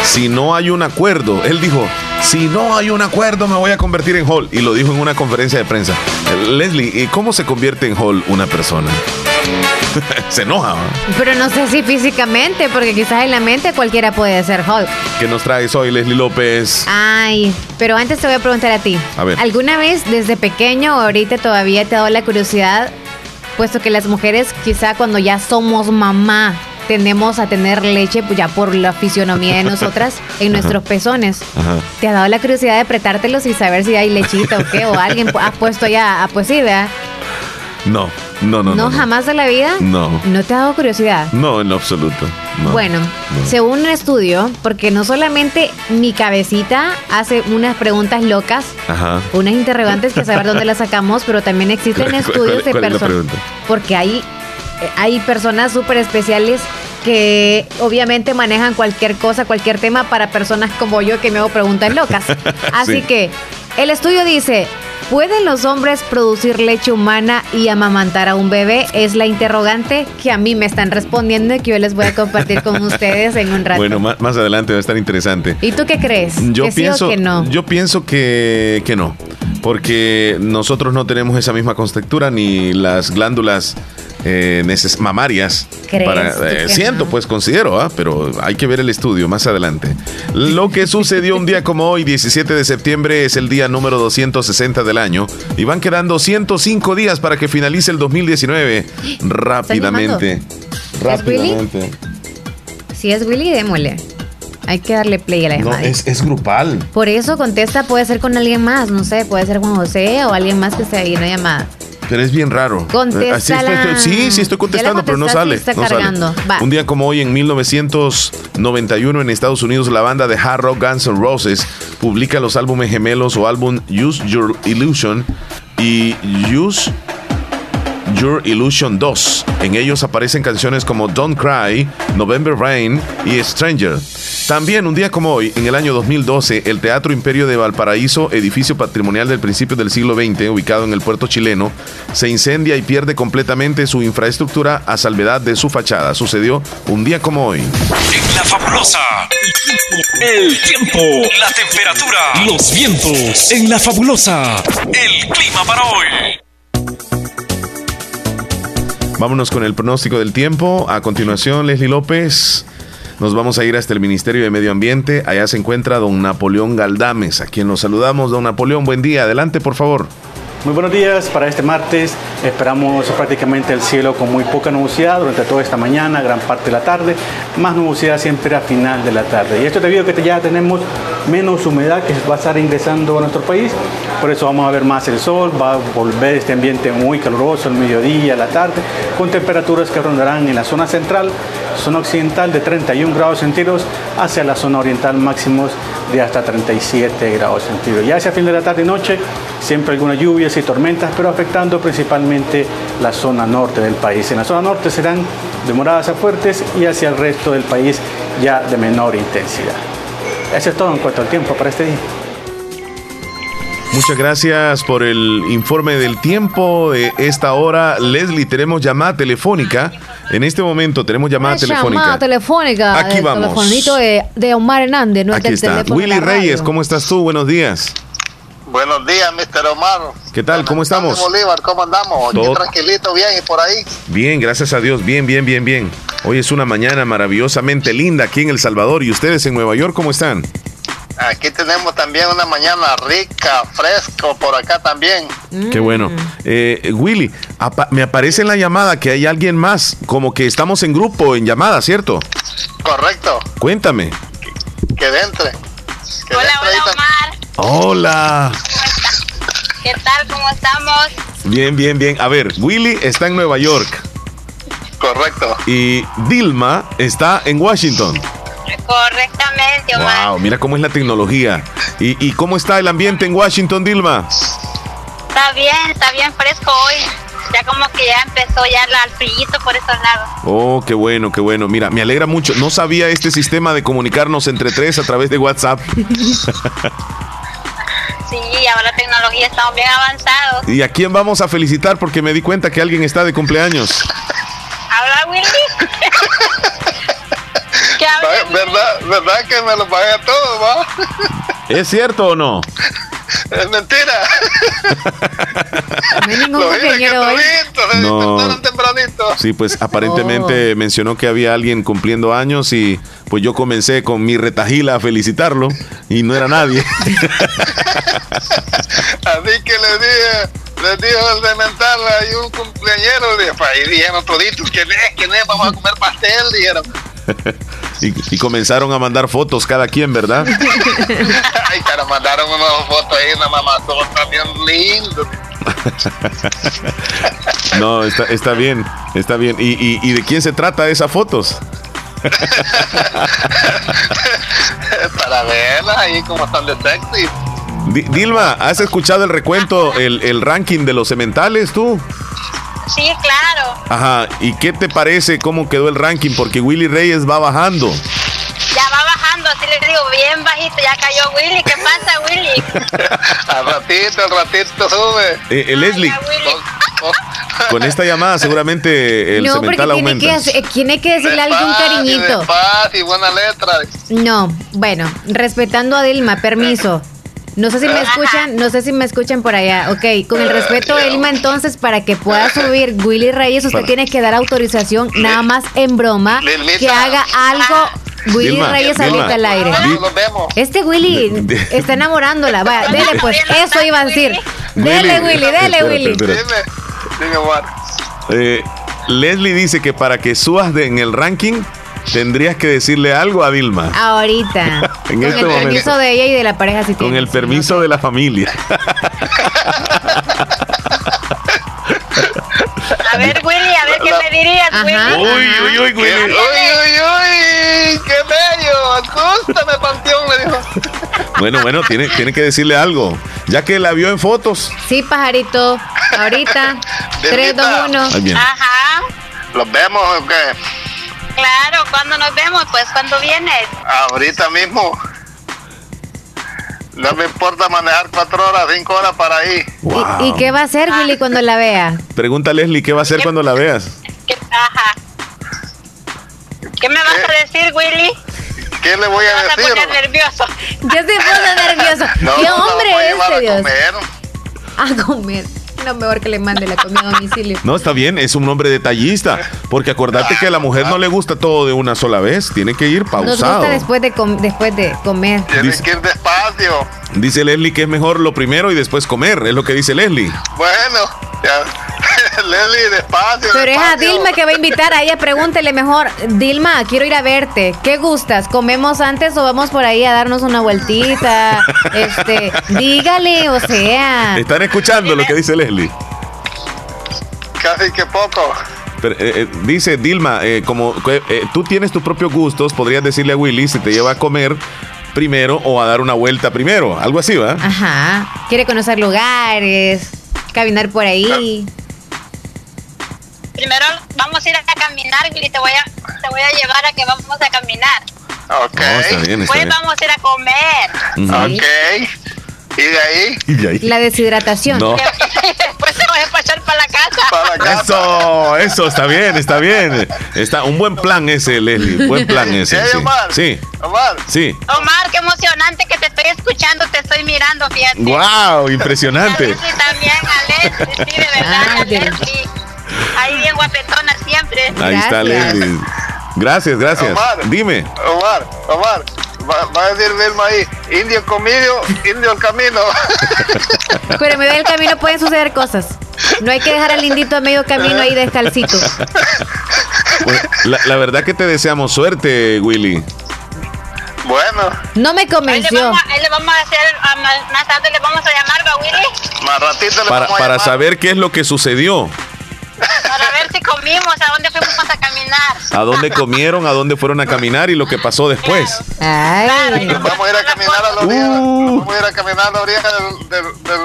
si no hay un acuerdo. Él dijo, si no hay un acuerdo me voy a convertir en Hulk. Y lo dijo en una conferencia de prensa. Leslie, ¿y cómo se convierte en Hulk una persona? se enoja. ¿va? Pero no sé si físicamente, porque quizás en la mente cualquiera puede ser Hulk. ¿Qué nos traes hoy, Leslie López? Ay, pero antes te voy a preguntar a ti. A ver. ¿Alguna vez desde pequeño o ahorita todavía te ha dado la curiosidad, puesto que las mujeres quizá cuando ya somos mamá tendemos a tener leche pues ya por la fisionomía de nosotras en nuestros pezones? Ajá. ¿Te ha dado la curiosidad de apretártelos y saber si hay lechita o qué? ¿O alguien ha puesto ya? Ah, pues sí, ¿verdad? No, no, no. ¿No, jamás de la vida? No. ¿No te ha dado curiosidad? No, en absoluto. No. Bueno, No. según un estudio, porque no solamente mi cabecita hace unas preguntas locas, Ajá. unas interrogantes que saber dónde las sacamos, pero también existen ¿Cuál- cuál- estudios de personas. Porque hay, eh, hay personas súper especiales que obviamente manejan cualquier cosa, cualquier tema para personas como yo que me hago preguntas locas. Así Sí. que el estudio dice, ¿pueden los hombres producir leche humana y amamantar a un bebé? Es la interrogante que a mí me están respondiendo y que yo les voy a compartir con ustedes en un rato. Bueno, más, más adelante va a estar interesante. ¿Y tú qué crees? Yo ¿Que pienso, sí o que no? yo pienso que, que no, porque nosotros no tenemos esa misma constructura ni las glándulas eh, neces- mamarias. ¿Crees para, eh, siento, no? pues considero, ¿ah? pero hay que ver el estudio más adelante. Lo que sucedió un día como hoy, 17 de septiembre, es el día número 260 del año y van quedando 105 días para que finalice el 2019 rápidamente. Rápidamente. Si es Willy, démosle. Hay que darle play a la No, llamada. es, es grupal. Por eso contesta, puede ser con alguien más, no sé, puede ser Juan José o alguien más que esté ahí en la llamada. Pero es bien raro. Así estoy- sí, sí, estoy contestando, pero no sale. está no sale. Va. Un día como hoy, en 1991, en Estados Unidos, la banda de hard rock Guns N' Roses publica los álbumes gemelos o álbum Use Your Illusion y Use Your Illusion 2. En ellos aparecen canciones como Don't Cry, November Rain y Stranger. También un día como hoy, en el año 2012, el Teatro Imperio de Valparaíso, edificio patrimonial del principio del siglo XX, ubicado en el puerto chileno, se incendia y pierde completamente su infraestructura a salvedad de su fachada. Sucedió un día como hoy. En la fabulosa. El tiempo, la temperatura, los vientos. En la fabulosa. El clima para hoy. Vámonos con el pronóstico del tiempo. A continuación, Leslie López. Nos vamos a ir hasta el Ministerio de Medio Ambiente. Allá se encuentra don Napoleón Galdames, a quien nos saludamos. Don Napoleón, buen día. Adelante, por favor. Muy buenos días para este martes. Esperamos prácticamente el cielo con muy poca nubosidad durante toda esta mañana, gran parte de la tarde. Más nubosidad siempre a final de la tarde. Y esto debido a que ya tenemos menos humedad que va a estar ingresando a nuestro país. Por eso vamos a ver más el sol, va a volver este ambiente muy caluroso el mediodía, la tarde, con temperaturas que rondarán en la zona central, zona occidental de 31 grados centígrados, hacia la zona oriental máximos de hasta 37 grados centígrados. Ya hacia fin de la tarde y noche, siempre algunas lluvias y tormentas, pero afectando principalmente la zona norte del país. En la zona norte serán de moderadas a fuertes y hacia el resto del país ya de menor intensidad. Eso es todo en cuanto al tiempo para este día. Muchas gracias por el informe del tiempo de esta hora. Leslie, tenemos llamada telefónica. En este momento tenemos llamada telefónica. Llamada telefónica. Aquí el vamos. telefonito de, de Omar Hernández, no es Aquí del está. teléfono de Willy. Reyes, ¿cómo estás tú? Buenos días. Buenos días, Mr. Omar. ¿Qué tal? ¿Cómo estamos? Bolívar, ¿cómo andamos? Aquí Todo- tranquilito, bien, y por ahí. Bien, gracias a Dios. Bien, bien, bien, bien. Hoy es una mañana maravillosamente linda aquí en El Salvador. ¿Y ustedes en Nueva York cómo están? Aquí tenemos también una mañana rica, fresco, por acá también. Qué bueno. Eh, Willy, apa- me aparece en la llamada que hay alguien más, como que estamos en grupo, en llamada, ¿cierto? Correcto, Cuéntame. que entre. Que Hola, entre ahí hola tam- Omar. Hola. ¿Qué tal? ¿Cómo estamos? Bien, bien, bien. A ver, Willy está en Nueva York Correcto. y Dilma está en Washington. Correctamente, Omar. Wow, mira cómo es la tecnología. ¿Y, y cómo está el ambiente en Washington, Dilma? Está bien, está bien fresco hoy. Ya como que ya empezó ya el frillito por esos lados. Oh, qué bueno, qué bueno. Mira, me alegra mucho. No sabía este sistema de comunicarnos entre tres a través de WhatsApp. Sí, ahora la tecnología estamos bien avanzados. ¿Y a quién vamos a felicitar? Porque me di cuenta que alguien está de cumpleaños. ¿Habla Willy? ¿Verdad, ¿Verdad que me lo pagué todo, va? ¿Es cierto o no? Es mentira. No hay ningún Lo dije que cumpleañero hoy. se No. tempranito. Sí, pues aparentemente mencionó que había alguien cumpliendo años y pues yo comencé con mi retajila a felicitarlo y no era nadie. Así que le dije, les dijo el de mental, hay un cumpleañero, y y dijeron toditos, ¿quién es? ¿Quién es? Vamos a comer pastel, dijeron. y, y comenzaron a mandar fotos cada quien, ¿verdad? Ay, pero mandaron unas fotos ahí, una mamazota bien lindo. No, está, está bien, está bien. ¿Y, y, y de quién se trata esas fotos? Para verlas ahí como están de sexy. Di- Dilma, ¿has escuchado el recuento, el, el ranking de los cementales tú? Sí, claro. Ajá, ¿y qué te parece cómo quedó el ranking? Porque Willy Reyes va bajando. Ya va bajando, así les digo, bien bajito. Ya cayó Willy. ¿Qué pasa, Willy? Al ratito, al ratito sube. Eh, eh, Leslie, con esta llamada seguramente el no, porque cemental tiene que, aumenta. hacer- tiene que decirle algún Despacio, cariñito. despacio, buena letra. No, bueno, respetando a Dilma, permiso. No sé si me escuchan, no sé si me escuchan por allá. Ok, con el respeto a Dilma, entonces, para que pueda subir Willy Reyes, usted tiene que dar autorización, nada más en broma, que haga algo Willy Dilma, Reyes ahorita al aire. Bueno, nos vemos. Este Willy está enamorándola. Vaya, dele pues, eso iba a decir. Dele Willy, dele Willy. Dime. Eh, Leslie dice que para que subas de- en el ranking tendrías que decirle algo a Dilma. Ahorita. En con este el momento. permiso de ella y de la pareja si Con el permiso de la familia. A ver, Willy, a ver qué me dirías, Ajá. Willy. Uy, uy, uy, Uy, Willy. uy, uy, qué bello. Acústame, panteón, le dijo. Bueno, bueno, tiene, tiene que decirle algo. Ya que la vio en fotos. Sí, pajarito. Ahorita. 3, 2, 1. Ahí viene. Ajá. ¿Los vemos o qué? Claro, ¿cuándo nos vemos? Pues cuando vienes. Ahorita mismo. No me importa manejar cuatro horas, cinco horas para ahí. Wow. ¿Y, y qué va a hacer Willy cuando la vea? Pregunta a Leslie qué va a hacer cuando la veas. ¿Qué, ajá. ¿Qué me vas a decir, Willy? ¿Qué le voy a vas a decir? poner nervioso. Ya se puso nervioso. No, ¿Qué la hombre voy a es este, a Dios? comer. A comer. No, mejor que le mande la comida a domicilio. No, está bien, es un hombre detallista. Porque acordate que a la mujer no le gusta todo de una sola vez. Tiene que ir Nos pausado. gusta después de, com- después de comer. Tienes Dice- que ir despacio. Dice Leslie que es mejor lo primero y después comer. Es lo que dice Leslie. Bueno, ya. Leslie, despacio. Pero es a. Dilma que va a invitar a ella. Pregúntele mejor. Dilma, quiero ir a verte. ¿Qué gustas? ¿Comemos antes o vamos por ahí a darnos una vueltita? Este, dígale, o sea. ¿Están escuchando lo que dice Leslie? Casi que poco. Pero, eh, eh, dice Dilma, eh, como eh, tú tienes tus propios gustos, podrías decirle a Willy si te lleva a comer primero o a dar una vuelta primero. Algo así, ¿va? Ajá. Quiere conocer lugares, caminar por ahí. Primero vamos a ir a caminar y te voy a, te voy a llevar a que vamos a caminar. Ok. No, está bien, está Después bien. vamos a ir a comer. Ok. ¿Y de ahí? Y de ahí. La deshidratación. No. Después te voy a pasar para la casa. Para la casa. Eso, eso, está bien, está bien. Está un buen plan ese, Leslie. Buen plan ese. Hey, Sí. Omar. Sí, Omar. sí. Omar, qué emocionante que te estoy escuchando, te estoy mirando, fíjate. Wow, A impresionante. Leslie también, a Leslie, sí, de verdad, a Leslie. Guapetona siempre. Ahí está Gracias. Leslie. Gracias, gracias. Omar. Dime. Omar, Omar. Va, va a decir mismo ahí, indio comido, indio el camino. Pero en medio del camino pueden suceder cosas. No hay que dejar al lindito a medio camino ahí descalcito. Bueno, la, la verdad que te deseamos suerte, Willy. bueno, No me Ahí le, convenció. vamos, ahí le vamos a hacer, a más, más tarde le vamos a llamar, ¿va, Willy? más ratito le Para, vamos a para llamar. saber qué es lo que sucedió. Para comimos, a dónde fuimos a caminar. A dónde comieron, a dónde fueron a caminar y lo que pasó después. Ay. Vamos a ir a caminar a la orilla, Uh. vamos a ir a caminar a la orilla del, del, del,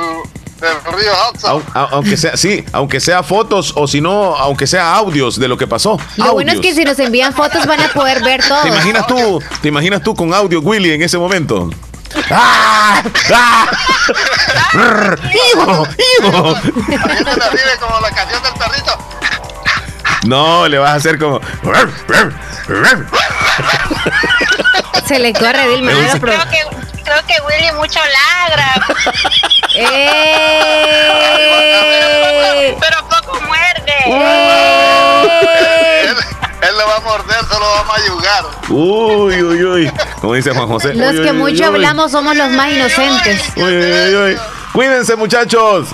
del río Hudson. Au- au- Aunque sea, sí, aunque sea fotos o si no, aunque sea audios de lo que pasó. Lo bueno es que si nos envían fotos van a poder ver todo. ¿Te imaginas tú, te imaginas tú con audio, Willy, en ese momento? ¡Ah! ¡Ah! ¡Hijo! ¡Hijo! Como la canción del perrito. No, le vas a hacer como. Se le corre Dilma. Creo que, creo que Willy mucho ladra, ¡Eh! pero poco muerde. ¡Eh! Él, él lo va a morder, solo vamos a ayudar. Uy, uy, uy. Como dice Juan José. Los uy, que uy, mucho uy, uy. hablamos somos los más inocentes. Uy, uy, uy. Cuídense, muchachos.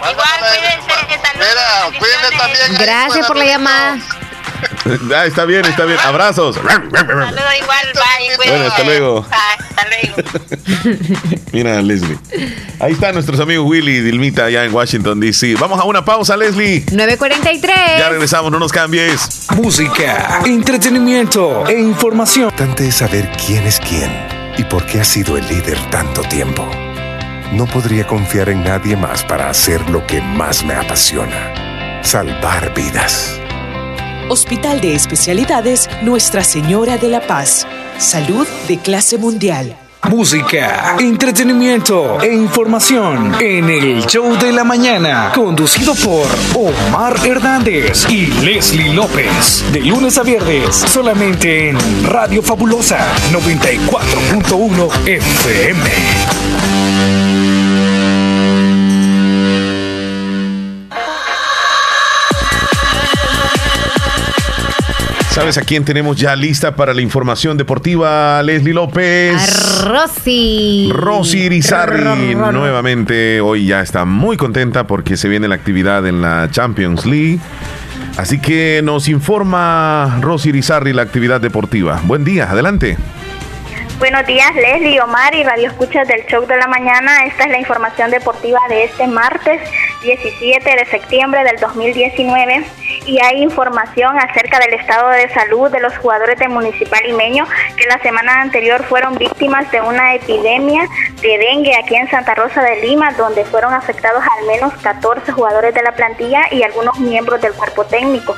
Igual, cuídense. Mira, cuídense también. Gracias por la llamada. Ah, está bien, está bien. Abrazos. Saludos igual, bye. Bueno, hasta luego. Bye, hasta luego. Mira, Leslie. Ahí están nuestros amigos Willy y Dilmita allá en Washington, D.C. Vamos a una pausa, Leslie. 943. Ya regresamos, no nos cambies. Música, entretenimiento e información. importante es saber quién es quién y por qué ha sido el líder tanto tiempo. No podría confiar en nadie más para hacer lo que más me apasiona, salvar vidas. Hospital de Especialidades Nuestra Señora de la Paz. Salud de clase mundial. Música, entretenimiento e información en el show de la mañana, conducido por Omar Hernández y Leslie López. De lunes a viernes, solamente en Radio Fabulosa 94.1 FM. ¿Sabes a quién tenemos ya lista para la información deportiva? Leslie López. A Rosy. Rosy Irizarry nuevamente hoy ya está muy contenta porque se viene la actividad en la Champions League. Así que nos informa Rosy Irizarry la actividad deportiva. Buen día, adelante. Buenos días, Leslie, Omar y Radio Escuchas del Show de la Mañana. Esta es la información deportiva de este martes 17 de septiembre del 2019 y hay información acerca del estado de salud de los jugadores del Municipal Limeño que la semana anterior fueron víctimas de una epidemia de dengue aquí en Santa Rosa de Lima, donde fueron afectados al menos 14 jugadores de la plantilla y algunos miembros del cuerpo técnico.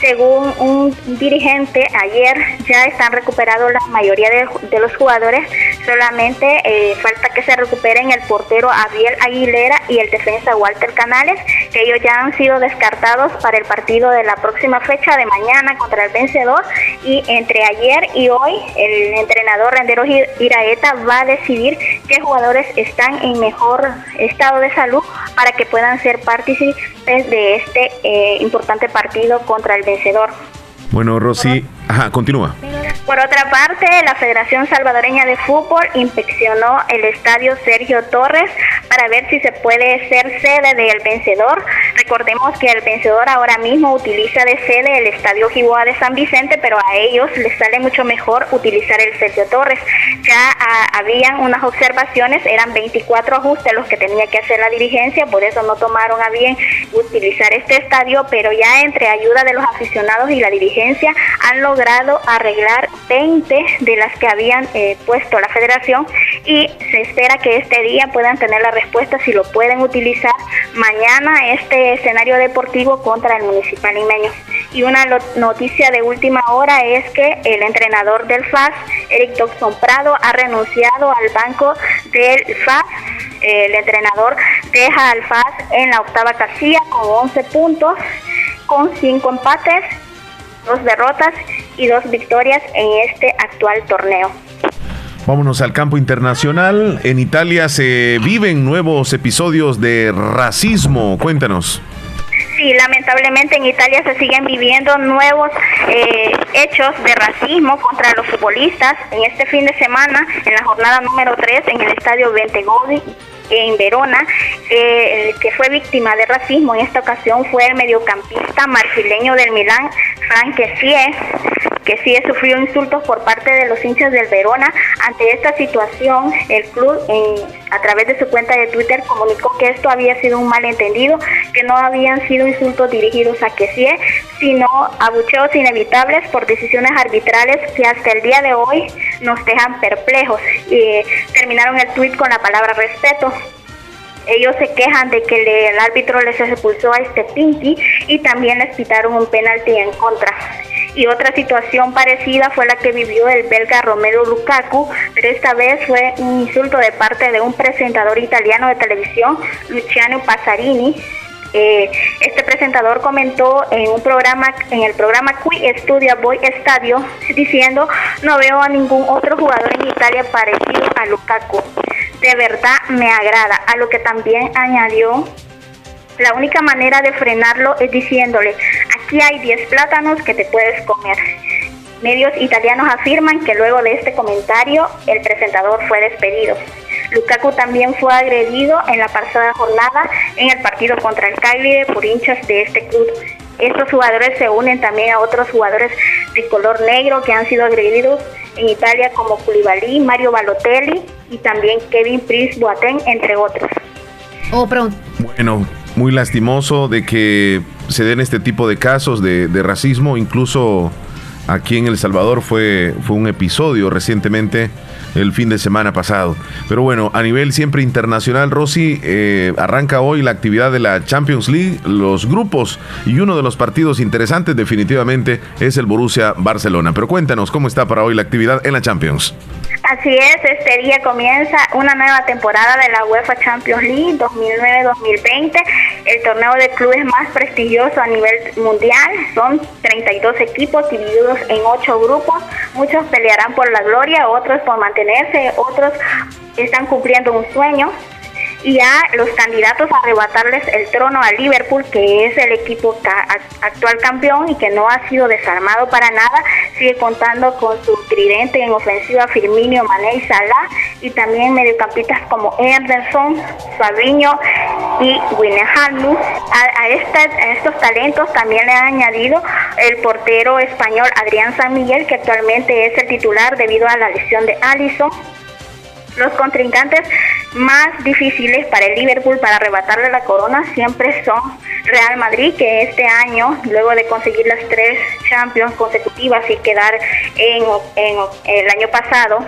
Según un dirigente, ayer ya están recuperados la mayoría de, de los jugadores, solamente eh, falta que se recuperen el portero Abiel Aguilera y el defensa Walter Canales, que ellos ya han sido descartados para el partido de la próxima fecha de mañana contra el vencedor y entre ayer y hoy el entrenador Rendero Gir- Iraeta va a decidir qué jugadores están en mejor estado de salud para que puedan ser partícipes de este eh, importante partido contra el vencedor. Bueno, Rosy, ajá, continúa. Por otra parte, la Federación Salvadoreña de Fútbol inspeccionó el estadio Sergio Torres para ver si se puede ser sede del vencedor. Recordemos que el vencedor ahora mismo utiliza de sede el estadio Jiboa de San Vicente, pero a ellos les sale mucho mejor utilizar el Sergio Torres. Ya ah, habían unas observaciones, eran 24 ajustes los que tenía que hacer la dirigencia, por eso no tomaron a bien utilizar este estadio, pero ya entre ayuda de los aficionados y la dirigencia han logrado arreglar 20 de las que habían eh, puesto la federación y se espera que este día puedan tener la respuesta si lo pueden utilizar mañana este escenario deportivo contra el Municipal Limeño. Y una noticia de última hora es que el entrenador del FAS, Eric Dobson Prado, ha renunciado al banco del FAS. El entrenador deja al FAS en la octava casilla con 11 puntos, con 5 empates, dos derrotas y dos victorias en este actual torneo. Vámonos al campo internacional. En Italia se viven nuevos episodios de racismo. Cuéntanos. Sí, lamentablemente en Italia se siguen viviendo nuevos eh, hechos de racismo contra los futbolistas. En este fin de semana, en la jornada número 3, en el estadio Bentegodi, en Verona, eh, que fue víctima de racismo en esta ocasión fue el mediocampista marfileño del Milán, Frank Kessie, que sí sufrió insultos por parte de los hinchas del Verona. Ante esta situación, el club a través de su cuenta de Twitter comunicó que esto había sido un malentendido, que no habían sido insultos dirigidos a Kessie, sino abucheos inevitables por decisiones arbitrales que hasta el día de hoy nos dejan perplejos. Y terminaron el tweet con la palabra respeto ellos se quejan de que el árbitro les expulsó a este Pinky y también les quitaron un penalti en contra. Y otra situación parecida fue la que vivió el belga Romero Lukaku, pero esta vez fue un insulto de parte de un presentador italiano de televisión, Luciano Passarini, eh, este presentador comentó en un programa, en el programa Qui Studia Boy Estadio, diciendo no veo a ningún otro jugador en Italia parecido a Lukaku. De verdad me agrada. A lo que también añadió la única manera de frenarlo es diciéndole, aquí hay 10 plátanos que te puedes comer. Medios italianos afirman que luego de este comentario el presentador fue despedido. Lukaku también fue agredido en la pasada jornada en el partido contra el Cagliari por hinchas de este club. Estos jugadores se unen también a otros jugadores de color negro que han sido agredidos en Italia como Koulibaly, Mario Balotelli y también Kevin Prince Boateng, entre otros. Oh, pronto. Bueno, muy lastimoso de que se den este tipo de casos de, racismo, incluso aquí en El Salvador fue, fue un episodio recientemente el fin de semana pasado. Pero bueno, a nivel siempre internacional, Rossi, eh, arranca hoy la actividad de la Champions League, los grupos y uno de los partidos interesantes definitivamente es el Borussia Barcelona. Pero cuéntanos cómo está para hoy la actividad en la Champions. Así es, este día comienza una nueva temporada de la UEFA Champions League 2009-2020, el torneo de clubes más prestigioso a nivel mundial. Son 32 equipos divididos en 8 grupos. Muchos pelearán por la gloria, otros por mantenerse, otros están cumpliendo un sueño y ya los candidatos a arrebatarles el trono a Liverpool, que es el equipo actual campeón y que no ha sido desarmado para nada, sigue contando con su tridente en ofensiva Firmino, Mané y Salah, y también mediocampistas como Anderson, Fabinho y Wijnaldum. A, a, a estos talentos también le ha añadido el portero español Adrián San Miguel, que actualmente es el titular debido a la lesión de Allison. Los contrincantes más difíciles para el Liverpool para arrebatarle la corona siempre son Real Madrid, que este año, luego de conseguir las tres Champions consecutivas y quedar en, en el año pasado,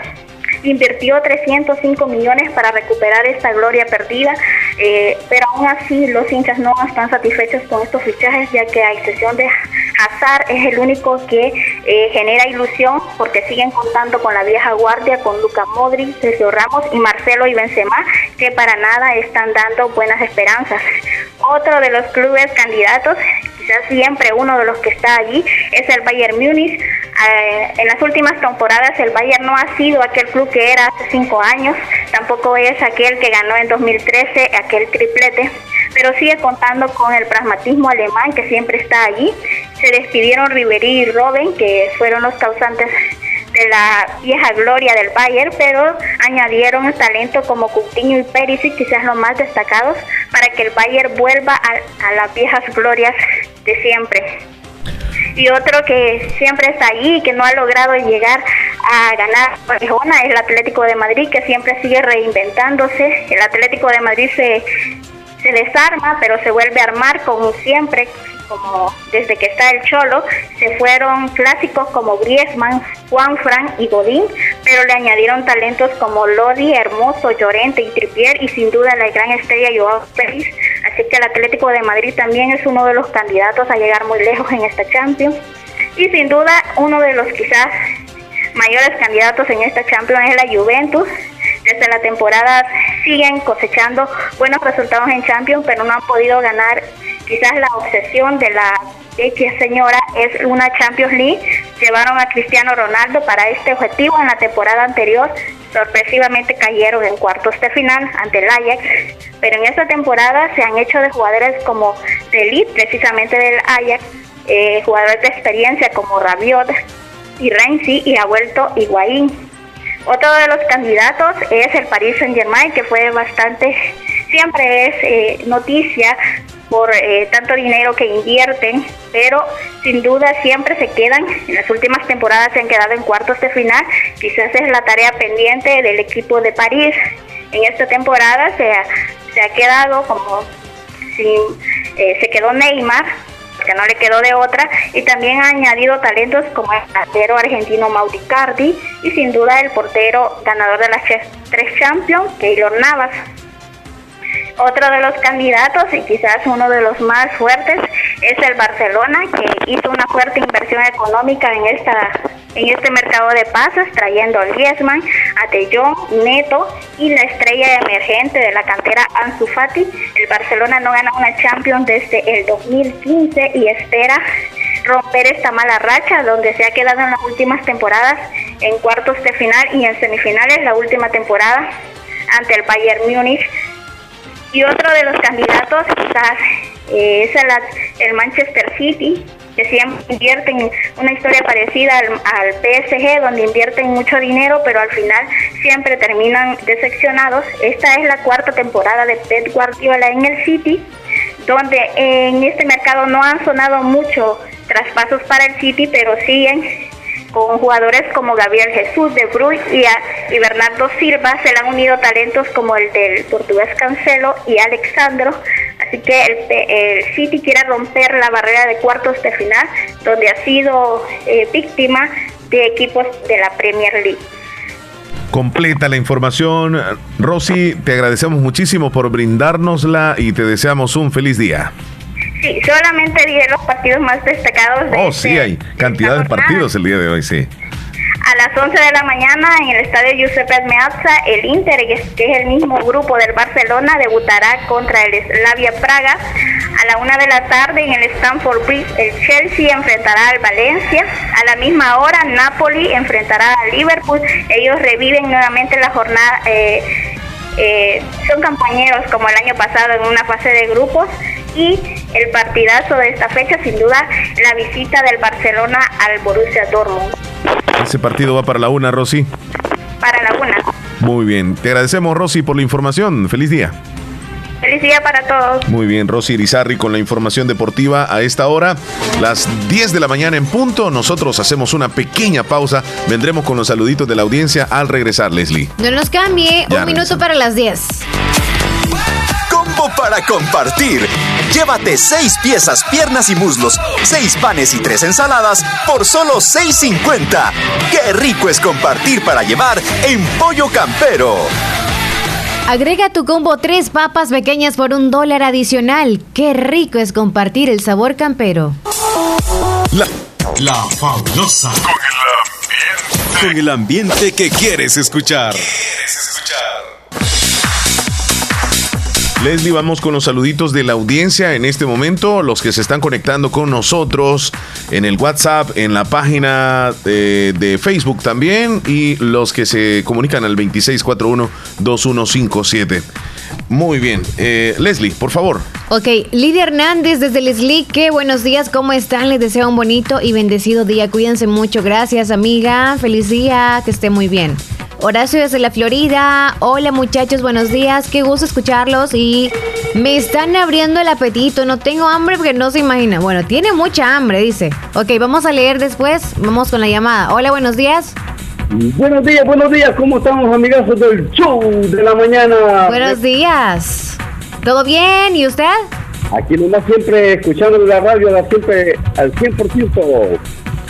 invirtió 305 millones para recuperar esta gloria perdida, eh, pero aún así los hinchas no están satisfechos con estos fichajes, ya que a excepción de Hazard es el único que eh, genera ilusión porque siguen contando con la vieja guardia, con Luca Modric, Sergio Ramos y Marcelo y Benzema, que para nada están dando buenas esperanzas. Otro de los clubes candidatos siempre uno de los que está allí es el Bayern Múnich. Eh, en las últimas temporadas el Bayern no ha sido aquel club que era hace cinco años, tampoco es aquel que ganó en 2013 aquel triplete, pero sigue contando con el pragmatismo alemán que siempre está allí. Se despidieron Ribery y Robben, que fueron los causantes de la vieja gloria del Bayern, pero añadieron talento como Coutinho y Perisic, quizás los más destacados, para que el Bayern vuelva a las viejas glorias de siempre y otro que siempre está ahí que no ha logrado llegar a ganar es el Atlético de Madrid que siempre sigue reinventándose. El Atlético de Madrid se, se desarma pero se vuelve a armar como siempre, como desde que está el Cholo, se fueron clásicos como Griezmann, Juan Fran y Godín, pero le añadieron talentos como Lodi, Hermoso, Llorente y Tripier y sin duda la gran estrella Joao Félix. Así que el Atlético de Madrid también es uno de los candidatos a llegar muy lejos en esta Champions. Y sin duda uno de los quizás mayores candidatos en esta Champions es la Juventus. Desde la temporada siguen cosechando buenos resultados en Champions, pero no han podido ganar. Quizás la obsesión de la X señora es una Champions League. Llevaron a Cristiano Ronaldo para este objetivo en la temporada anterior. Sorpresivamente cayeron en cuartos de final ante el Ajax, pero en esta temporada se han hecho de jugadores como de elite, precisamente del Ajax, eh, jugadores de experiencia como Rabiot y Renzi y ha vuelto Higuaín. Otro de los candidatos es el Paris Saint Germain, que fue bastante, siempre es eh, noticia por eh, tanto dinero que invierten, pero sin duda siempre se quedan, en las últimas temporadas se han quedado en cuartos de final, quizás es la tarea pendiente del equipo de París. En esta temporada se ha, quedado como eh, se quedó Neymar, que no le quedó de otra, y también ha añadido talentos como el portero argentino Mauricardi y sin duda el portero ganador de las tres Champions, Keylor Navas. Otro de los candidatos y quizás uno de los más fuertes es el Barcelona, que hizo una fuerte inversión económica en esta en este mercado de pasos, trayendo a Griezmann, a De Neto y la estrella emergente de la cantera Ansu Fati. El Barcelona no gana una Champions desde el 2015 y espera romper esta mala racha donde se ha quedado en las últimas temporadas en cuartos de final y en semifinales la última temporada ante el Bayern Múnich y otro de los candidatos quizás eh, es el, Manchester City, que siempre invierten una historia parecida al, al, PSG, donde invierten mucho dinero, pero al final siempre terminan decepcionados. Esta es la cuarta temporada de Pep Guardiola en el City, donde en este mercado no han sonado mucho traspasos para el City, pero siguen con jugadores como Gabriel Jesús de Bruyne y, y, Bernardo Silva se le han unido talentos como el del portugués Cancelo y Alexandro. Así que el, el City quiere romper la barrera de cuartos de final, donde ha sido eh, víctima de equipos de la Premier League. Completa la información. Rosy, te agradecemos muchísimo por brindárnosla y te deseamos un feliz día. Sí, solamente dije los partidos más destacados. De oh, sí, hay cantidad de partidos el día de hoy, sí. A las 11 de la mañana en el estadio Giuseppe Meazza, el Inter, que es el mismo grupo del Barcelona, debutará contra el Slavia Praga. A la 1 de la tarde en el Stamford Bridge, el Chelsea enfrentará al Valencia. A la misma hora, Napoli enfrentará al Liverpool. Ellos reviven nuevamente la jornada. Eh, eh, son compañeros como el año pasado en una fase de grupos y el partidazo de esta fecha, sin duda, la visita del Barcelona al Borussia Dortmund. Ese partido va para la una, Rosy. Para la una. Muy bien. Te agradecemos, Rosy, por la información. Feliz día. Feliz día para todos. Muy bien, Rosy Irizarri con la información deportiva a esta hora, las 10 de la mañana en punto. Nosotros hacemos una pequeña pausa. Vendremos con los saluditos de la audiencia al regresar, Leslie. No nos cambie, un minuto para las 10 para compartir. Llévate seis piezas, piernas y muslos, seis panes y tres ensaladas por solo $6.50. ¡Qué rico es compartir para llevar en Pollo Campero! Agrega tu combo tres papas pequeñas por un dólar adicional. Qué rico es compartir el sabor campero. La, la fabulosa. Con el ambiente que quieres escuchar. Leslie, vamos con los saluditos de la audiencia en este momento, los que se están conectando con nosotros en el WhatsApp, en la página de, de Facebook también y los que se comunican al 2641-2157. Muy bien. Eh, Leslie, por favor. Ok, Lidia Hernández desde Leslie, qué buenos días, ¿cómo están? Les deseo un bonito y bendecido día. Cuídense mucho. Gracias, amiga. Feliz día, que esté muy bien. Horacio desde la Florida. Hola muchachos, buenos días. Qué gusto escucharlos y me están abriendo el apetito. No tengo hambre porque no se imagina. Bueno, tiene mucha hambre, dice. Ok, vamos a leer después. Vamos con la llamada. Hola, buenos días. Buenos días, buenos días. ¿Cómo estamos, amigazos del show de la mañana? Buenos días. ¿Todo bien? ¿Y usted? Aquí nomás siempre escuchando la radio, siempre al 100%.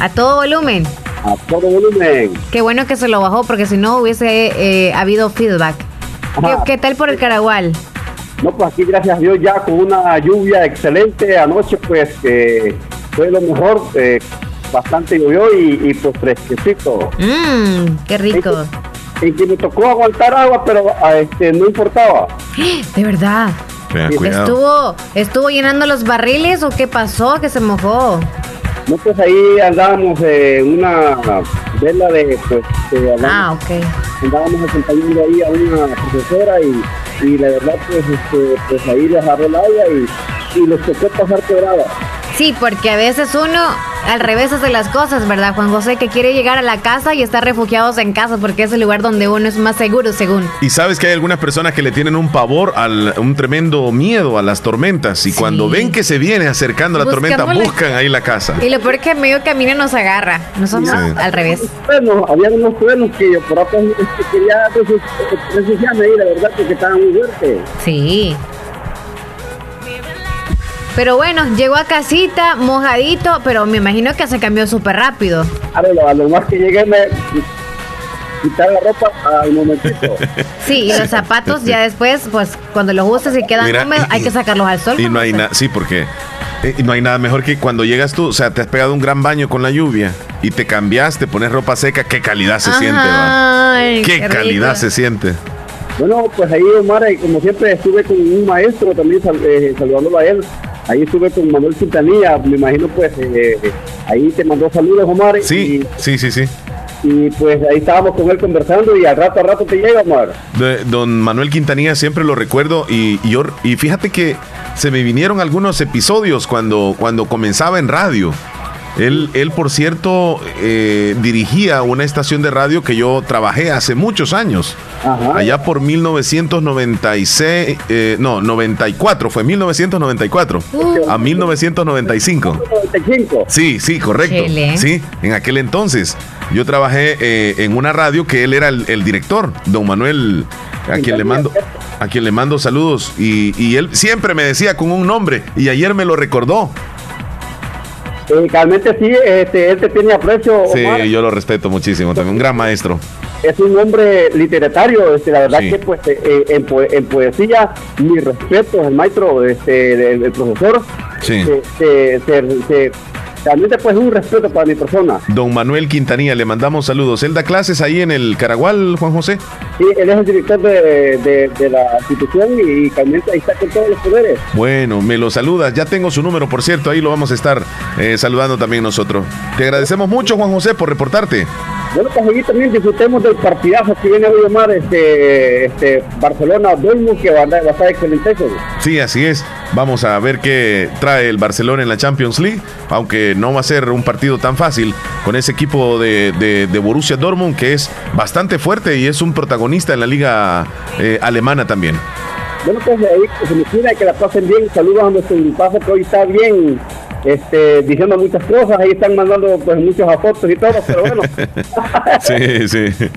A todo volumen. A todo volumen. Qué bueno que se lo bajó porque si no hubiese eh, habido feedback. ¿Qué, tal por el Caragual? No, pues aquí gracias a Dios ya con una lluvia excelente. Anoche pues eh, fue lo mejor. eh, bastante llovió y, y pues fresquecito. Mmm, qué rico. En que me tocó aguantar agua, pero ah, este, no importaba. De verdad. Cuidado. ¿Estuvo, ¿Estuvo llenando los barriles o qué pasó? Que se mojó. No, pues ahí andábamos en una vela de, pues, eh, Ah, andábamos, ok. andábamos acompañando ahí a una profesora y, y la verdad, pues, este, pues ahí les agarró el agua y, y les tocó pasar quebrada. Sí, porque a veces uno al revés hace las cosas, ¿verdad, Juan José? Que quiere llegar a la casa y estar refugiados en casa porque es el lugar donde uno es más seguro, según. Y sabes que hay algunas personas que le tienen un pavor, al, un tremendo miedo a las tormentas. Y cuando ven que se viene acercando la tormenta, la- buscan ahí la casa. Y lo peor es que medio camino nos agarra. Nosotros Sí. al revés. Bueno, había unos truenos que yo por acá este, quería refugi- refugiarme ahí, la verdad, porque estaban muy fuertes. Sí. Pero bueno, llegó a casita, mojadito, pero me imagino que se cambió súper rápido. A lo, a lo más que llegué me quitar la ropa al momentito. Sí, y los zapatos ya después, pues cuando los usas y quedan Mira, húmedos, y- hay que sacarlos al sol. Y no hay nada, sí, porque eh, y no hay nada mejor que cuando llegas tú, o sea, te has pegado un gran baño con la lluvia y te cambiaste, pones ropa seca, qué calidad se siente, va. Ay, Qué, qué calidad rico. se siente. Bueno, pues ahí, Omar, y como siempre estuve con un maestro también sal- eh, saludándolo a él. Ahí estuve con Manuel Quintanilla, me imagino pues eh, eh, ahí te mandó saludos, Omar. Sí, sí, sí, sí. Y, y, pues ahí estábamos con él conversando y al rato a rato te llega, Omar. De- don Manuel Quintanilla siempre lo recuerdo y, y yo- y fíjate que se me vinieron algunos episodios cuando, cuando comenzaba en radio. Él, él por cierto, eh, dirigía una estación de radio que yo trabajé hace muchos años. Allá por 1996, eh, no, 94, fue 1994 a 1995. 95. Sí, sí, correcto. Chele. Sí, en aquel entonces. Yo trabajé eh, en una radio que él era el, el director, don Manuel, a quien le mando, a quien le mando saludos. Y, y él siempre me decía con un nombre, y ayer me lo recordó. Eh, realmente sí, este, él te tiene aprecio, Sí, Omar. yo lo respeto muchísimo, también un gran maestro. Es un hombre literatario, este, la verdad Sí. que pues eh, en, poe- en poesía, mi respeto al maestro, este, el, el profesor, Sí. se- se- se- se- realmente pues un respeto para mi persona. Don Manuel Quintanilla, le mandamos saludos. Él da clases ahí en el Caragual, Juan José. Sí, él es el director de, de- de la institución y, y realmente ahí está con todos los poderes. Bueno, me lo saludas. Ya tengo su número, por cierto. Ahí lo vamos a estar eh, saludando también nosotros. Te agradecemos mucho, Juan José, por reportarte. Bueno, pues aquí también disfrutemos del partidazo que viene hoy Omar, este, este Barcelona Dortmund que va a, va a estar excelente. Sí, así es. Vamos a ver qué trae el Barcelona en la Champions League, aunque no va a ser un partido tan fácil con ese equipo de, de- de Borussia Dortmund que es bastante fuerte y es un protagonista en la liga eh, alemana también. Bueno, pues ahí que se me que la pasen bien. Saludos a nuestro grupazo que hoy está bien este, diciendo muchas cosas. Ahí están mandando pues muchas fotos y todo, pero bueno. Sí, sí.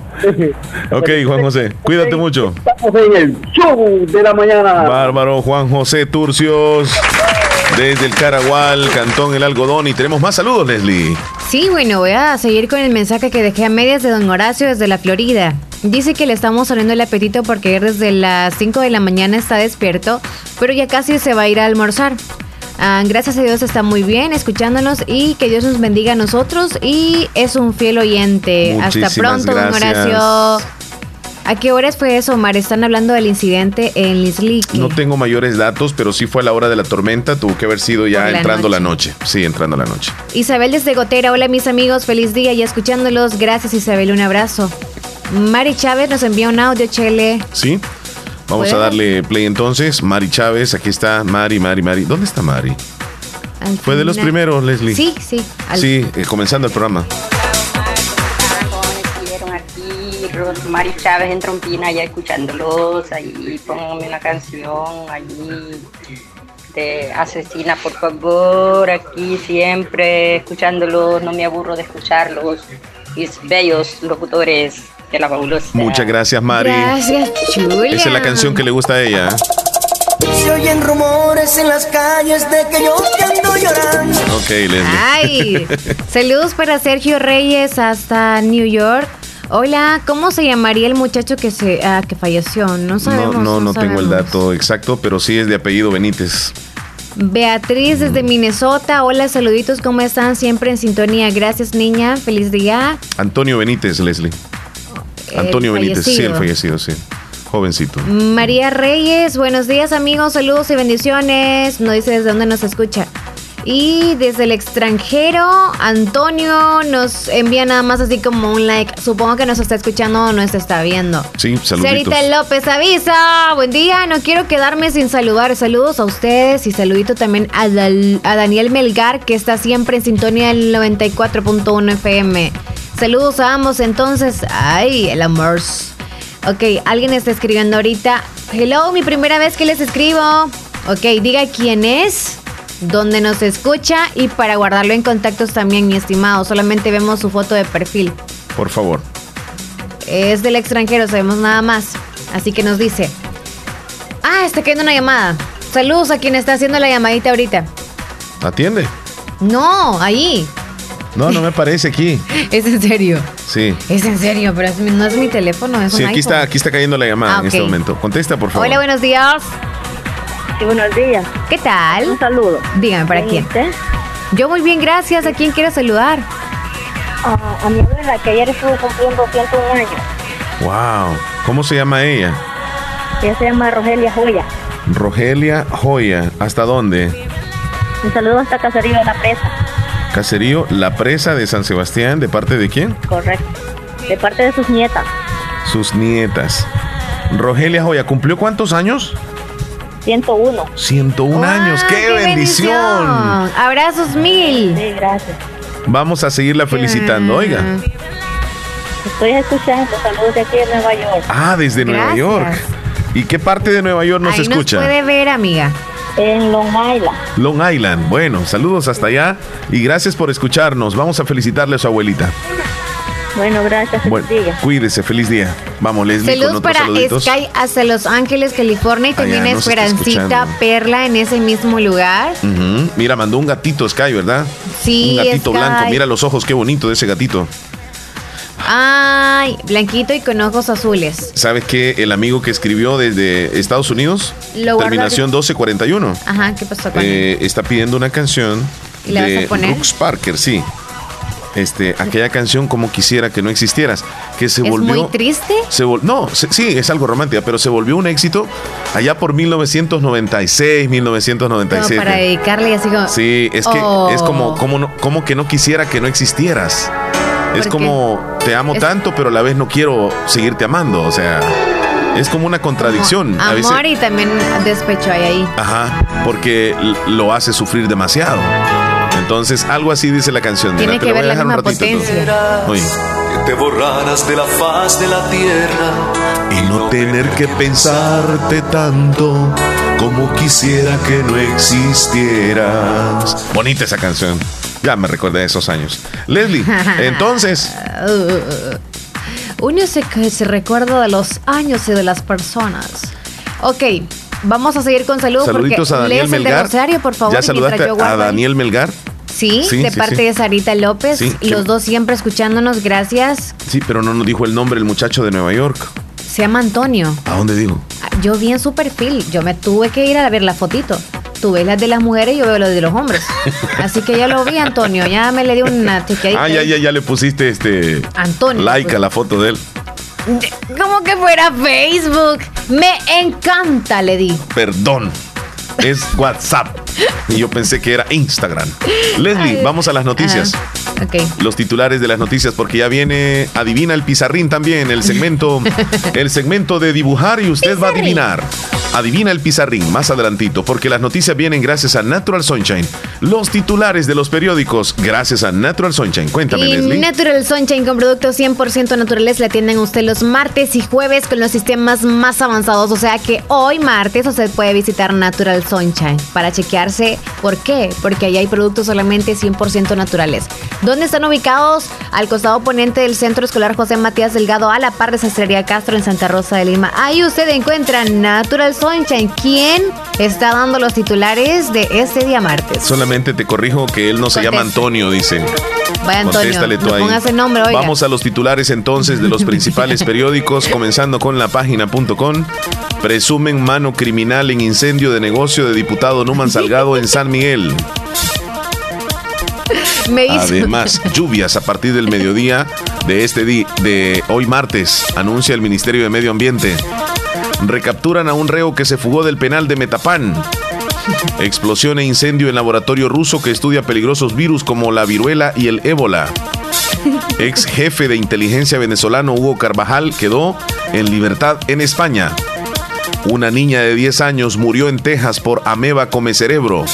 Ok, Juan José, cuídate mucho. Estamos en el show de la mañana. Bárbaro Juan José Turcios, desde el Caragual, Cantón El Algodón. Y tenemos más saludos, Leslie. Sí, bueno, voy a seguir con el mensaje que dejé a medias de don Horacio desde la Florida. Dice que le estamos saliendo el apetito porque ayer desde las 5 de la mañana está despierto, pero ya casi se va a ir a almorzar. Ah, gracias a Dios está muy bien escuchándonos y que Dios nos bendiga a nosotros y es un fiel oyente. Hasta pronto, don gracias. Horacio. ¿A qué horas fue eso, Omar? Están hablando del incidente en Lislique. No tengo mayores datos, pero sí fue a la hora de la tormenta. Tuvo que haber sido ya la entrando noche. la noche. Sí, entrando la noche. Isabel desde Gotera, hola mis amigos, feliz día y escuchándolos. Gracias Isabel, un abrazo. Mari Chávez nos envía un audio, Chele. ¿Sí? Vamos a darle play entonces. Mari Chávez, aquí está. Mari, Mari, Mari. ¿Dónde está Mari? Al Fue de los primeros, Leslie. Sí, sí. al- Sí, eh, comenzando el programa. Rosmary Chávez en Trompina, ya escuchándolos, ahí pónganme una canción allí de Asesina, por favor, aquí siempre escuchándolos, no me aburro de escucharlos, mis bellos locutores de la fabulosa. Muchas gracias, Mari. Gracias, Julia. Esa es la canción que le gusta a ella. ¿eh? oyen rumores en las calles de que yo te ando llorando. Ok, Leslie. Ay, saludos para Sergio Reyes hasta New York. Hola, ¿cómo se llamaría el muchacho que se ah, que falleció? No No, sabemos. no, no tengo el dato exacto, pero sí es de apellido Benítez. Beatriz desde Minnesota. Hola, saluditos, ¿cómo están? Siempre en sintonía. Gracias, niña. Feliz día. Antonio Benítez, Leslie. Antonio Benítez, sí, el fallecido. sí. Jovencito. María Reyes, buenos días amigos, saludos y bendiciones. No dice desde dónde nos escucha. Y desde el extranjero, Antonio nos envía nada más así como un like. Supongo que nos está escuchando o nos está viendo. Sí, saluditos. Sarita López avisa. Buen día, no quiero quedarme sin saludar. Saludos a ustedes y saludito también a, Dal- a Daniel Melgar, que está siempre en sintonía del 94.1 FM. Saludos a ambos entonces. Ay, el amor. Ok, alguien está escribiendo ahorita. Hello, mi primera vez que les escribo. Ok, diga quién es, dónde nos escucha y para guardarlo en contactos también, mi estimado. Solamente vemos su foto de perfil. Por favor. Es del extranjero, sabemos nada más. Así que nos dice. Ah, está cayendo una llamada. Saludos a quien está haciendo la llamadita ahorita. ¿Atiende? No, ahí. No, no me parece aquí. Es en serio. Sí. Es en serio, pero es mi- no es mi teléfono, es Sí, un aquí está, aquí está cayendo la llamada Ah, en este ok. momento. Contesta, por favor. Hola, buenos días. Sí, buenos días. ¿Qué tal? Un saludo. Dígame, ¿para quién? Yo muy bien, gracias. ¿A quién quiero saludar? Ah, a mi abuela, que ayer estuvo cumpliendo 101 años. Wow. ¿Cómo se llama ella? Ella se llama Rogelia Joya. Rogelia Joya. ¿Hasta dónde? Un saludo hasta Caserío de la Presa. Caserío La Presa de San Sebastián. ¿De parte de quién? Correcto. De parte de sus nietas. Sus nietas. Rogelia Joya, ¿cumplió cuántos años? 101. 101 años. ¡Qué, bendición! Abrazos mil. Sí, gracias. Vamos a seguirla felicitando. Oiga. Estoy escuchando. Saludos de aquí de Nueva York. Ah, desde Nueva. York. ¿Y qué parte de Nueva York nos Ahí escucha? nos puede ver, amiga. En Long Island. Long Island. Bueno, saludos hasta allá y gracias por escucharnos. Vamos a felicitarle a su abuelita. Bueno, gracias. Feliz Bueno, día. cuídese, feliz día. Vamos, Leslie, Saludos para saluditos. Sky hasta Los Ángeles, California y también Esperancita. Perla en ese mismo lugar. Mira, mandó un gatito Sky, ¿verdad? Sí, Un gatito Sky. blanco. Mira los ojos, qué bonito de ese gatito. Ay, blanquito y con ojos azules. ¿Sabes qué? El amigo que escribió desde Estados Unidos, Lo terminación 1241, Ajá, ¿qué pasó con él? eh, está pidiendo una canción ¿Y la vas de a poner? Brooks Parker, sí. Este, aquella canción como quisiera que no existieras, que se ¿Es volvió muy triste? se vol- no, se- sí, es algo romántica, pero se volvió un éxito allá por 1996, Como 1997. para dedicarle y así como... Sí, es que Oh. es como, como, no- como que no quisiera que no existieras. Es ¿Por como te amo Es- tanto, pero a la vez no quiero seguirte amando. O sea, es como una contradicción. a veces, Amor y también despecho hay ahí. ajá, porque lo hace sufrir demasiado. Entonces, algo así dice la canción. Tiene Mira, te que lo voy ver a la dejar un misma potencia. Que te borraras de la faz de la tierra. Y no tener que pensarte tanto como quisiera que no existieras. Bonita esa canción. Ya me recordé de esos años. Leslie, entonces, Uno se, se recuerda de los años y de las personas. Ok, vamos a seguir con saludos saluditos porque a Daniel Melgar. por favor. ¿Ya saludaste yo a. Daniel Melgar? Sí, Sí, de sí, parte sí. de Sarita López. Los dos siempre escuchándonos, gracias. Sí, pero no nos dijo el nombre el muchacho de Nueva York. Se llama Antonio. ¿A dónde digo? Yo vi en su perfil, yo me tuve que ir a ver la fotito. Tú ves las de las mujeres y yo veo las de los hombres. Así que ya lo vi, Antonio. Ya me le di una chequeadita. Ah, ya, ya, ya le pusiste este Antonio. like a la foto de él. Como que fuera Facebook. Me encanta, le di. Perdón. Es WhatsApp. Y yo pensé que era Instagram. Leslie, Ay. vamos a las noticias. Ajá. Ok. Los titulares de las noticias, porque ya viene Adivina el Pizarrín también, el segmento, el segmento de dibujar y usted va a adivinar. Adivina el Pizarrín más adelantito, porque las noticias vienen gracias a Natural Sunshine. Los titulares de los periódicos, gracias a Natural Sunshine. Cuéntame, Y Leslie. Natural Sunshine con productos 100% naturales la atienden usted los martes y jueves con los sistemas más avanzados. O sea que hoy martes usted puede visitar Natural Sunshine para chequear ¿Por qué? Porque ahí hay productos solamente 100% naturales. ¿Dónde están ubicados? Al costado oponente del Centro Escolar José Matías Delgado, a la par de Sastrería Castro en Santa Rosa de Lima. Ahí usted encuentra Natural Sunshine. ¿Quién está dando los titulares de este día martes? Solamente te corrijo que él no se llama. Antonio, dicen. Vaya Antonio, tú no ahí. nombre, oiga. Vamos a los titulares entonces de los principales periódicos, comenzando con la página.com. Presumen mano criminal en incendio de negocio de diputado Numan Salgado en San Miguel. Me hizo- Además, lluvias a partir del mediodía de este día, de hoy martes, anuncia el Ministerio de Medio Ambiente. Recapturan a un reo que se fugó del penal de Metapán. Explosión e incendio en laboratorio ruso que estudia peligrosos virus como la viruela y el ébola. Ex jefe de inteligencia venezolano Hugo Carvajal quedó en libertad en España. Una niña de 10 años murió en Texas por ameba come cerebro.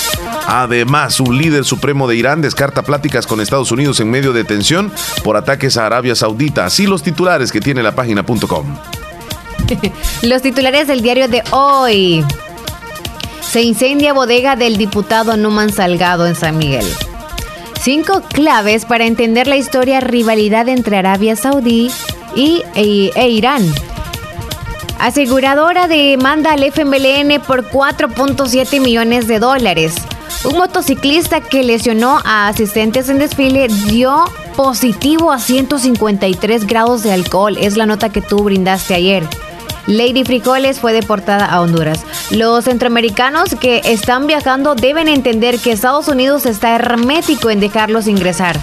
Además, un líder supremo de Irán descarta pláticas con Estados Unidos en medio de tensión por ataques a Arabia Saudita. Así los titulares que tiene la página.com. Los titulares del diario de hoy. Se incendia bodega del diputado Numan Salgado en San Miguel. Cinco claves para entender la historia rivalidad entre Arabia Saudí y, e, e Irán. Aseguradora demanda al FMLN por 4.7 millones de dólares. Un motociclista que lesionó a asistentes en desfile dio positivo a 153 grados de alcohol. Es la nota que tú brindaste ayer. Lady Frijoles fue deportada a Honduras. Los centroamericanos que están viajando deben entender que Estados Unidos está hermético en dejarlos ingresar.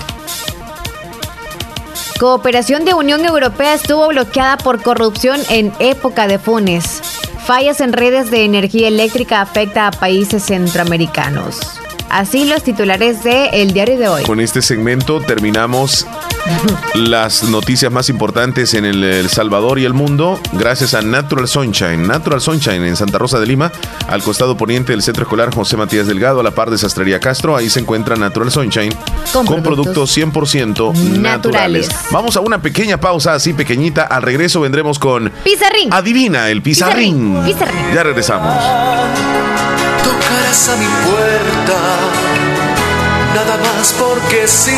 Cooperación de Unión Europea estuvo bloqueada por corrupción en época de Funes. Fallas en redes de energía eléctrica afecta a países centroamericanos. Así los titulares de El Diario de hoy. Con este segmento terminamos las noticias más importantes en el, Salvador y el mundo gracias a Natural Sunshine. Natural Sunshine en Santa Rosa de Lima, al costado poniente del Centro Escolar José Matías Delgado, a la par de Sastrería Castro. Ahí se encuentra Natural Sunshine Con con, productos productos 100% naturales. naturales. Vamos a una pequeña pausa así pequeñita. Al regreso vendremos con Pizarrín. Adivina el pizarrín. Pizarrín. Ya regresamos. Tocarás a mi puerta, nada más porque sí.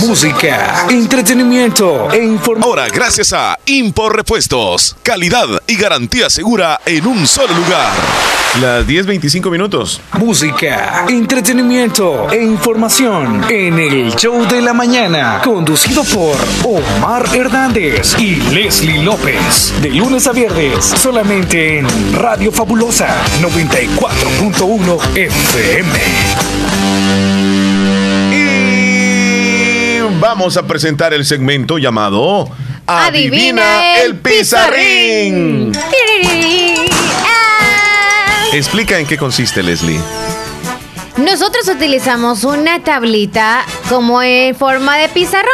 Música, entretenimiento e información. Ahora, gracias a Impor Repuestos, calidad y garantía segura en un solo lugar. Las 10.25 minutos. Música, entretenimiento e información en el show de la mañana, conducido por Omar Hernández y Leslie López. De lunes a viernes, solamente en Radio Fabulosa 94.1 FM. Y vamos a presentar el segmento llamado Adivina el Pizarrín. Explica en qué consiste, Leslie. Nosotros utilizamos una tablita como en forma de pizarrón.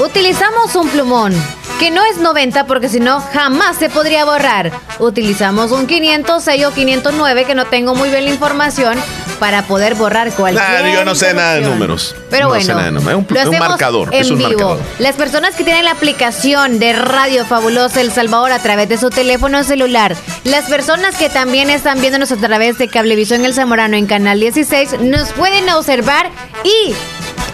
Utilizamos un plumón, que no es 90 porque si no jamás se podría borrar. Utilizamos un 506 o 509 que no tengo muy bien la información para poder borrar cualquier Nah, yo no sé nada de números. Pero No bueno, sé nada de números. Es un, lo un marcador. En es un vivo. marcador. Las personas que tienen la aplicación de Radio Fabulosa El Salvador a través de su teléfono celular, las personas que también están viéndonos a través de Cablevisión El Zamorano en Canal 16, nos pueden observar y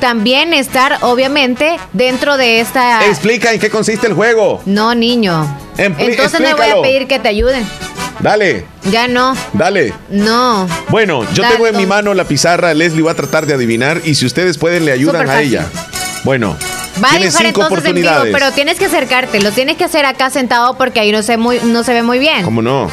también estar, obviamente, dentro de esta... Explica en qué consiste el juego. No, niño. Empli- Entonces le voy a pedir que te ayuden. Dale, Ya no, dale. no. Bueno, yo Dale, tengo en mi mano la pizarra. Leslie va a tratar de adivinar y si ustedes pueden, le ayudan a ella. Bueno, Va a dibujar cinco entonces en vivo, pero tienes que acercarte, lo tienes que hacer acá sentado porque ahí no se, muy, no se ve muy bien. ¿Cómo no?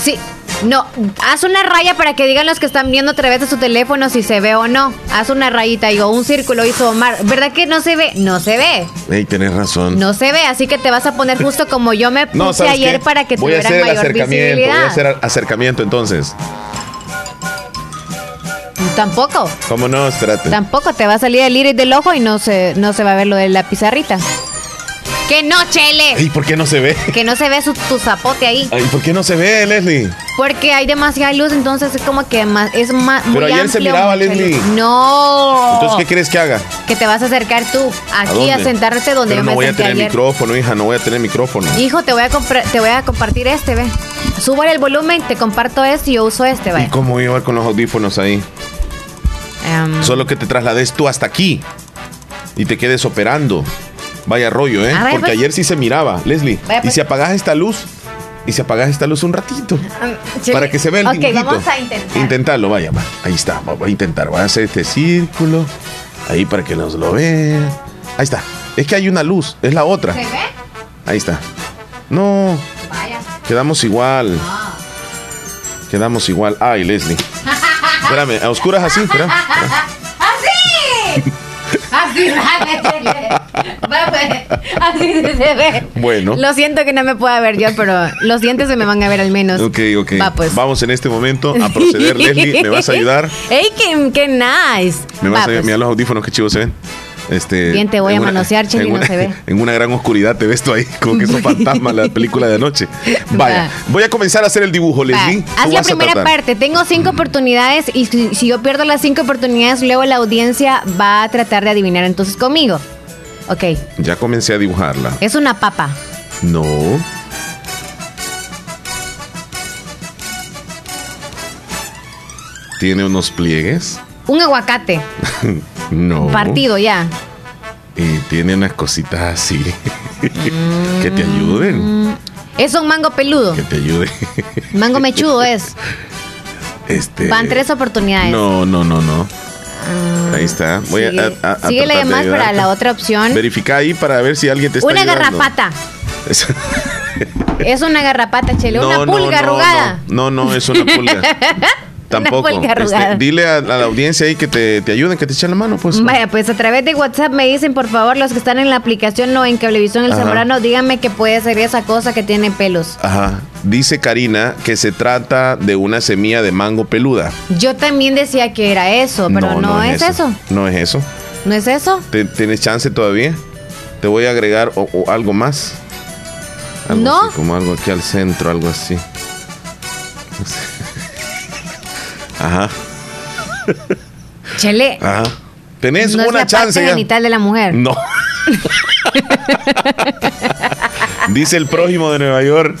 Sí, no, haz una raya para que digan los que están viendo a través de su teléfono si se ve o no. Haz una rayita, digo, un círculo hizo Omar. ¿Verdad que no se ve? No se ve. Ey, tenés razón. No se ve, así que te vas a poner justo como yo me puse No, ¿sabes ayer qué? para que voy a tuvieras hacer el mayor acercamiento, voy a hacer acercamiento entonces. Tampoco, ¿Cómo no? Espérate. tampoco te va a salir el iris del ojo y no se, no se va a ver lo de la pizarrita. Que no, Chele. Ey, ¿por qué no se ve? Que no se ve su, tu zapote ahí. Ay, ¿por qué no se ve, Leslie? Porque hay demasiada luz, entonces es como que más, es más. Pero muy ayer se miraba, Leslie. luz. No. Entonces, ¿qué quieres que haga? Que te vas a acercar tú aquí a, dónde? sentarte donde Pero yo no me voy a tener ayer. micrófono, hija, no voy a tener micrófono. Hijo, te voy a te voy a compartir este, ve. Súbale el volumen, te comparto este y yo uso este, ¿Y vaya. cómo iba con los audífonos ahí? Em, Solo que te traslades tú hasta aquí y te quedes operando. Vaya rollo, ¿eh? Ah, Porque pues. ayer sí se miraba, Leslie. Y pues. si apagas esta luz, y si apagas esta luz un ratito. Chele- Para que se vea el Ok, dibujito. vamos a intentar. Intentarlo, vaya, va. Ahí está, voy a intentar. Voy a hacer este círculo. Ahí para que nos lo vean. Ahí está. Es que hay una luz, es la otra. ¿Se ve? Ahí está. No, Vaya. quedamos igual. Quedamos igual. Ay, Leslie. Espérame, a oscuras así, espera. ¡Así! Así, Va, pues, Así se ve. Bueno. Lo siento que no me pueda ver yo, pero los dientes se me van a ver al menos. Ok, ok. Va, pues. Vamos en este momento a proceder, Leslie. ¿Me vas a ayudar? ¡Ey, qué, qué nice! Me vas Va, a ayudar. pues. Mira los audífonos que chivos se ven. Este, Bien, te voy a manosear, Cheli, en no una- se ve. En una gran oscuridad te ves tú ahí, como que sos fantasma la película de anoche. Vaya, voy a comenzar a hacer el dibujo, Leslie. Haz la primera parte. Tengo cinco oportunidades y si, si yo pierdo las cinco oportunidades, luego la audiencia va a tratar de adivinar entonces conmigo. Ok, Ya comencé a dibujarla. es una papa. No. Tiene unos pliegues. Un aguacate. no. Partido ya. Y tiene unas cositas así. que te ayuden. Es un mango peludo. Que te ayuden. Mango mechudo es. Este. Van tres oportunidades. No, no, no, no. Ahí está. Voy Sigue, a, a- a sigue la llamada para la otra opción. Verifica ahí para ver si alguien te está Una ayudando. garrapata. Es- Es una garrapata, chele. No, una pulga no, arrugada. No, no, no, es una pulga. Tampoco. Este, dile a, a la audiencia ahí que te, te ayuden, que te echen la mano, pues. Vaya, pues a través de WhatsApp me dicen, por favor, los que están en la aplicación o en Cablevisión El Ajá. Zamorano, díganme que puede ser esa cosa que tiene pelos. Ajá. Dice Karina que se trata de una semilla de mango peluda. Yo también decía que era eso, pero no, es eso. No es eso. ¿No es eso? ¿Te- ¿Tienes chance todavía? Te voy a agregar o- o algo más. Algo No. así, como algo aquí al centro, algo así. No sé. Ajá, Chele. ajá. Tenés no es una la chance parte genital de la mujer. No. Dice el prójimo de Nueva York.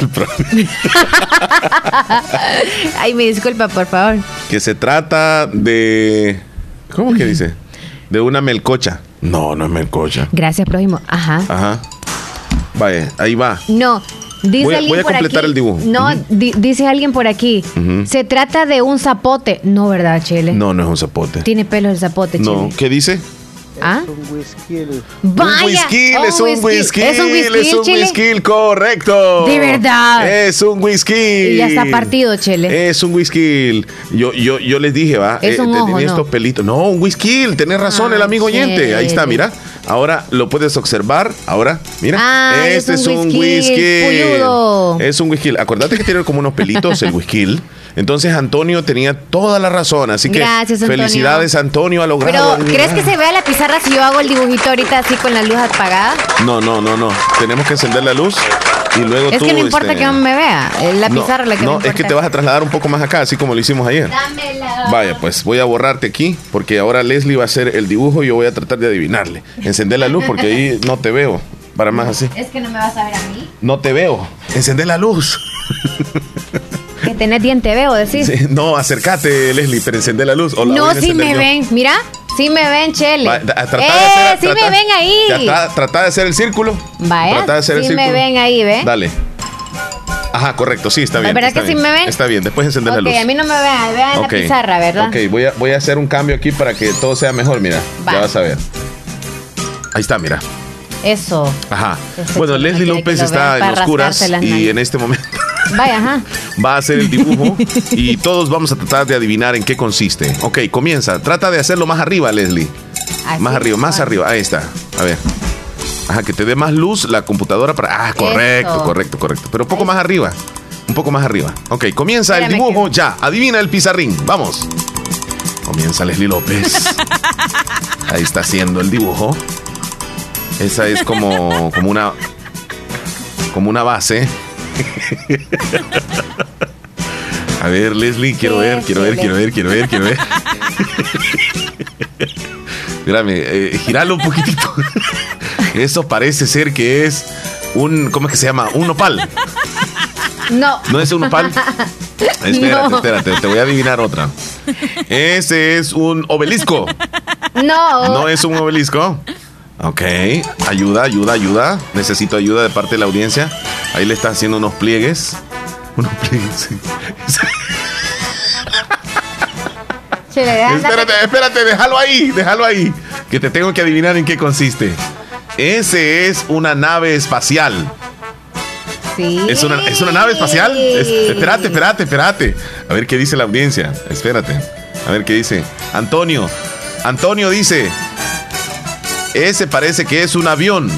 El prójimo. Ay, me disculpa, por favor. que se trata de. ¿Cómo que dice? De una melcocha. No, no es melcocha. Gracias, prójimo. Ajá. Ajá. Vaya, ahí va. No, dice Voy a- alguien voy a por completar aquí- el dibujo. No, Ujú. di- dice alguien por aquí. Ujú. Se trata de un zapote. No, ¿verdad, Chele? No, no es un zapote. Tiene pelo el zapote, No, Chele. ¿qué dice? ¿Ah? Un Vaya. whisky, Oh, es un whisky, Es un whisky, es un whisky, correcto. De verdad. Es un whisky. Y ya está partido, Chele. Es un whisky. Yo, yo, yo les dije, va. Es un te- ojo, tenía ¿no? estos pelitos. No, un whisky. Tenés razón, Ah, el amigo oyente. Ahí está, mira. Ahora lo puedes observar. Ahora, mira. Ah, este es es un un whisky, whisky. puyudo. Es un whisky. Acordate que tiene como unos pelitos el whisky. Entonces Antonio tenía toda la razón. Así que Gracias, Antonio. felicidades, Antonio, Pero, logrado. ¿crees que se vea la pizarra si yo hago el dibujito ahorita así con la luz apagada? No, no, no, no. Tenemos que encender la luz y luego Es tú. que no importa este, que no me vea. Es la no, pizarra la que me No, importa. es que te vas a trasladar un poco más acá, así como lo hicimos ayer. Dámela. Vaya, pues voy a borrarte aquí porque ahora Leslie va a hacer el dibujo y yo voy a tratar de adivinarle. Encender la luz porque ahí no te veo. Para más así. Es que no me vas a ver a mí. No te veo. Encender la luz. Que tenés diente, veo, decís. Sí, no, acércate, Leslie, pero encender la luz. No, a sí encender me yo. ven. Mira, sí me ven, Chele. Va, ¡Eh, hacer- sí me ven ahí! Trata, trata de hacer el círculo. Vaya, Trata de hacer el sí me círculo. ven ahí, ¿ve? Dale. Ajá, correcto, sí, está bien. ¿Verdad está que sí bien. me ven? Está bien, después encender ok, la luz. a mí no me vean, vean Ok. la pizarra, ¿verdad? Ok, voy a, voy a hacer un cambio aquí para que todo sea mejor, mira. Va. Ya vas a ver. Ahí está, mira. Eso. Ajá. Bueno, Leslie López está en oscuras y en este momento Vaya, ajá. va a hacer el dibujo y todos vamos a tratar de adivinar en qué consiste. Ok, comienza. Trata de hacerlo más arriba, Leslie. Así, más arriba, más arriba. Ahí está. A ver. Ajá, que te dé más luz la computadora para... Ah, correcto, Eso. correcto, correcto. Pero un poco más arriba. Un poco más arriba. Ok, comienza el dibujo ya. Adivina el pizarrín. Vamos. Comienza Leslie López. Ahí está haciendo el dibujo. Esa es como, como una como una base. A ver, Leslie, quiero ver, quiero ver, quiero ver, quiero ver, quiero ver. Espérame, eh, giralo un poquitito. Eso parece ser que es un, ¿cómo es que se llama? Un nopal. No. ¿No es un nopal? Espérate, No. espérate, te voy a adivinar otra. Ese es un obelisco. No. ¿No es un obelisco? Ok, ayuda, ayuda, ayuda. Necesito ayuda de parte de la audiencia. Ahí le está haciendo unos pliegues. Unos pliegues. Espérate, espérate, déjalo ahí, déjalo ahí. Que te tengo que adivinar en qué consiste. Ese es una nave espacial. Sí. ¿Es una, ¿Es una nave espacial? Es- espérate, espérate, espérate. A ver qué dice la audiencia. Espérate. A ver qué dice. Antonio. Antonio dice. Ese parece que es un avión.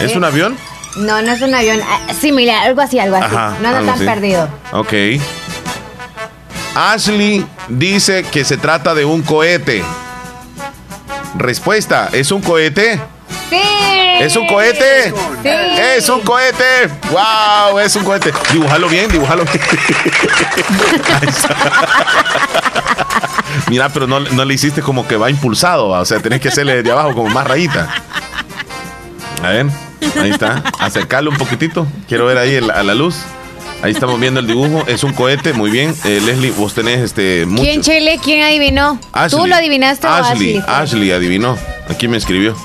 ¿Es un avión? No, no es un avión. Ah, Similar, algo así, algo así. Ajá, no anda tan así. perdido. Ok. Ashley dice que se trata de un cohete. Respuesta, ¿es un cohete? Sí. ¿Es un cohete? Sí. Es un cohete. ¡Wow! Es un cohete. Dibújalo bien, dibújalo bien. Mira, pero no, no le hiciste como que va impulsado. O sea, tenés que hacerle de abajo como más rayita. A ver, ahí está. Acercarlo un poquitito. Quiero ver ahí el- a la luz. Ahí estamos viendo el dibujo. Es un cohete, muy bien. Eh, Leslie, vos tenés este. ¿Quién, muchos- Chele? ¿Quién adivinó? Ashley. ¿Tú lo adivinaste Ashley, o Ashley? Ashley adivinó. Aquí me escribió.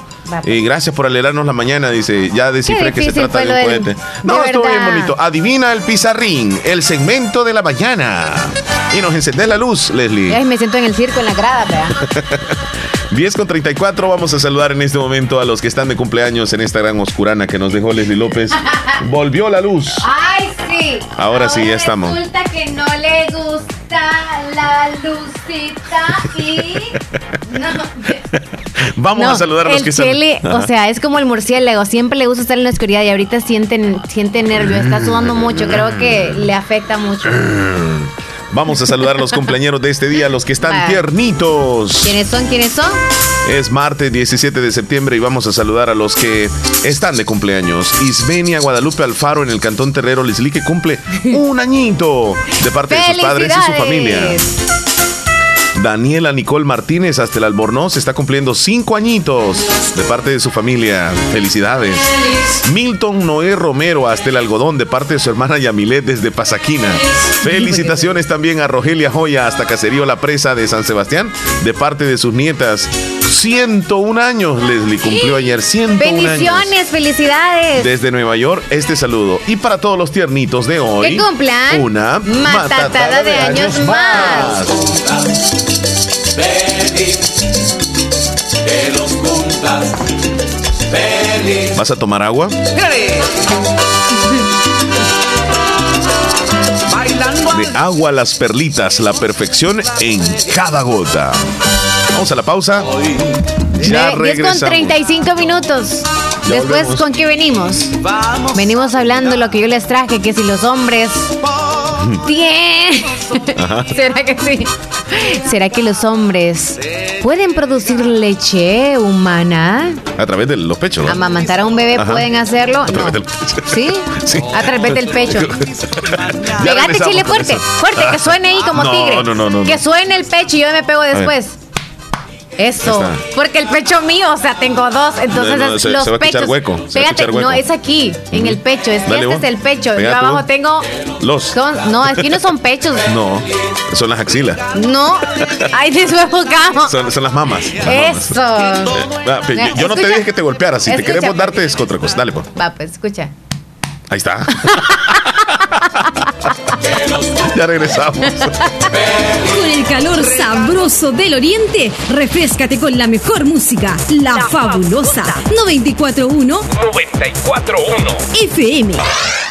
Y gracias por alegrarnos la mañana, dice. Ya descifré que se trata de un del- cohete. No, estuvo bien verdad. bonito. Adivina el pizarrín, el segmento de la mañana. Y nos encendés la luz, Leslie. Ay, me siento en el circo, en la grada, vea. 10 con 34, vamos a saludar en este momento a los que están de cumpleaños en esta gran oscurana que nos dejó Leslie López. Volvió la luz. Ay, sí. Ahora sí, ya estamos. Resulta que no le gusta la lucita y. No. Vamos No, a saludar a los el que están. Chele, o sea, es como el murciélago, siempre le gusta estar en la oscuridad y ahorita siente, siente nervio, está sudando mucho, creo que le afecta mucho. Vamos a saludar a los compañeros de este día, los que están Va. tiernitos. ¿Quiénes son? ¿Quiénes son? Es martes 17 de septiembre y vamos a saludar a los que están de cumpleaños. Isbenia Guadalupe Alfaro en el Cantón Terrero Lisli que cumple un añito de parte de sus padres y su familia. Daniela Nicole Martínez hasta el Albornoz está cumpliendo cinco añitos de parte de su familia. Felicidades. Milton Noé Romero hasta el algodón de parte de su hermana Yamilet desde Pasaquina. Felicitaciones también a Rogelia Joya hasta Caserío La Presa de San Sebastián de parte de sus nietas. 101 años Leslie cumplió ayer 101 años. Bendiciones, felicidades. Desde Nueva York, este saludo. Y para todos los tiernitos de hoy, Que cumplan una matatada de años más. Feliz, que los cumplas. Feliz. ¿Vas a tomar agua? De agua las perlitas, la perfección en cada gota. Vamos a la pausa. Ya Ve, 10 con regresamos. 35 minutos. Ya Después, volvemos. ¿con qué venimos? Venimos hablando lo que yo les traje, que si los hombres. Ajá. ¿Será que sí? ¿Será que los hombres pueden producir leche humana? A través de los pechos. ¿no? ¿Amamantar a un bebé Ajá. pueden hacerlo? A través No. del pecho. ¿Sí? Sí. A través del pecho. Pegate regresamos chile fuerte, fuerte, que suene ahí como No, tigre. no, no, no, Que suene el pecho y yo me pego después. Eso, porque el pecho mío, o sea, tengo dos, entonces No, no, es- se- los se va a escuchar pechos. hueco, Pégate, hueco. no, es aquí, en el pecho, es Dale este vos. es el pecho. Yo abajo tengo. Los. son- no, aquí no son pechos. No, son las axilas. No, ahí desfocamos. Son, son las mamas. Las mamas. Eso. Eh, yo- yo no te dije que te golpearas. Si te queremos darte es otra cosa. Dale, pues. Va, pues escucha. Ahí está. ya regresamos. Con el calor sabroso del oriente, refrescate con la mejor música, La, Fabulosa 941 941 FM.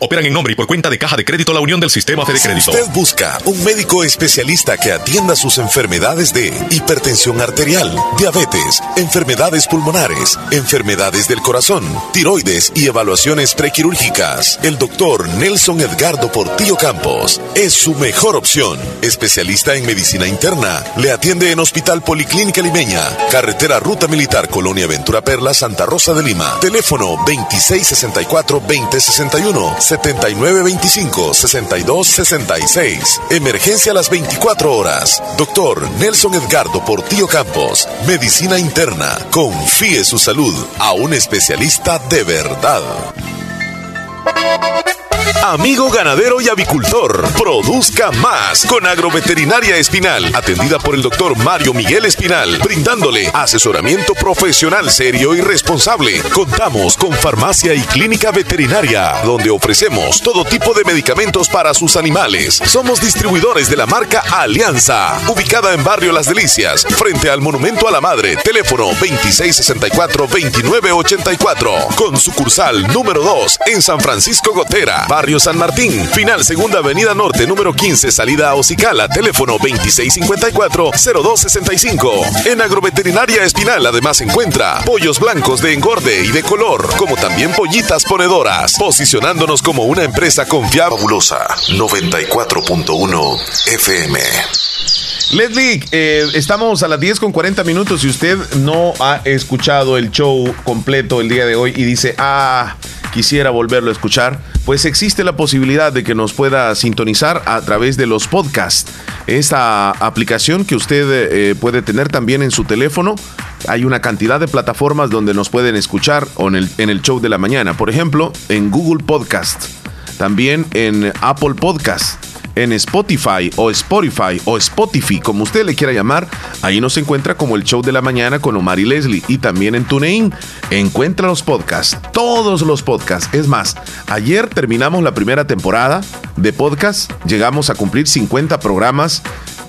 Operan en nombre y por cuenta de Caja de Crédito La Unión del Sistema Fede Crédito. Usted busca un médico especialista que atienda sus enfermedades de hipertensión arterial, diabetes, enfermedades pulmonares, enfermedades del corazón, tiroides y evaluaciones prequirúrgicas, el doctor Nelson Edgardo Portillo Campos es su mejor opción. Especialista en medicina interna, le atiende en Hospital Policlínica Limeña, Carretera Ruta Militar Colonia Ventura Perla, Santa Rosa de Lima. Teléfono 2664-2061, 7925-6266. Emergencia a las 24 horas. Doctor Nelson Edgardo Portillo Campos. Medicina interna. Confíe su salud a un especialista de verdad. Amigo ganadero y avicultor, produzca más con Agroveterinaria Espinal, atendida por el doctor Mario Miguel Espinal, brindándole asesoramiento profesional serio y responsable. Contamos con farmacia y clínica veterinaria, donde ofrecemos todo tipo de medicamentos para sus animales. Somos distribuidores de la marca Alianza, ubicada en Barrio Las Delicias, frente al Monumento a la Madre, teléfono 2664-2984, con sucursal número 2 en San Francisco Gotera, Barrio San Martín, final Segunda Avenida Norte, número 15, salida a Ocicala, teléfono 2654-0265. En Agroveterinaria Espinal además se encuentra pollos blancos de engorde y de color, como también pollitas ponedoras, posicionándonos como una empresa confiable. Fabulosa 94.1 FM. Leslie, eh, estamos a las 10 con 40 minutos y usted no ha escuchado el show completo el día de hoy y dice, ah, quisiera volverlo a escuchar, pues existe la posibilidad de que nos pueda sintonizar a través de los podcasts. Esta aplicación que usted eh, puede tener también en su teléfono. Hay una cantidad de plataformas donde nos pueden escuchar en el, en el show de la mañana. Por ejemplo, en Google Podcast, también en Apple Podcast en Spotify o Spotify o Spotify, como usted le quiera llamar, ahí nos encuentra como el show de la mañana con Omar y Leslie y también en TuneIn. Encuentra los podcasts, todos los podcasts. Es más, ayer terminamos la primera temporada de podcast, llegamos a cumplir 50 programas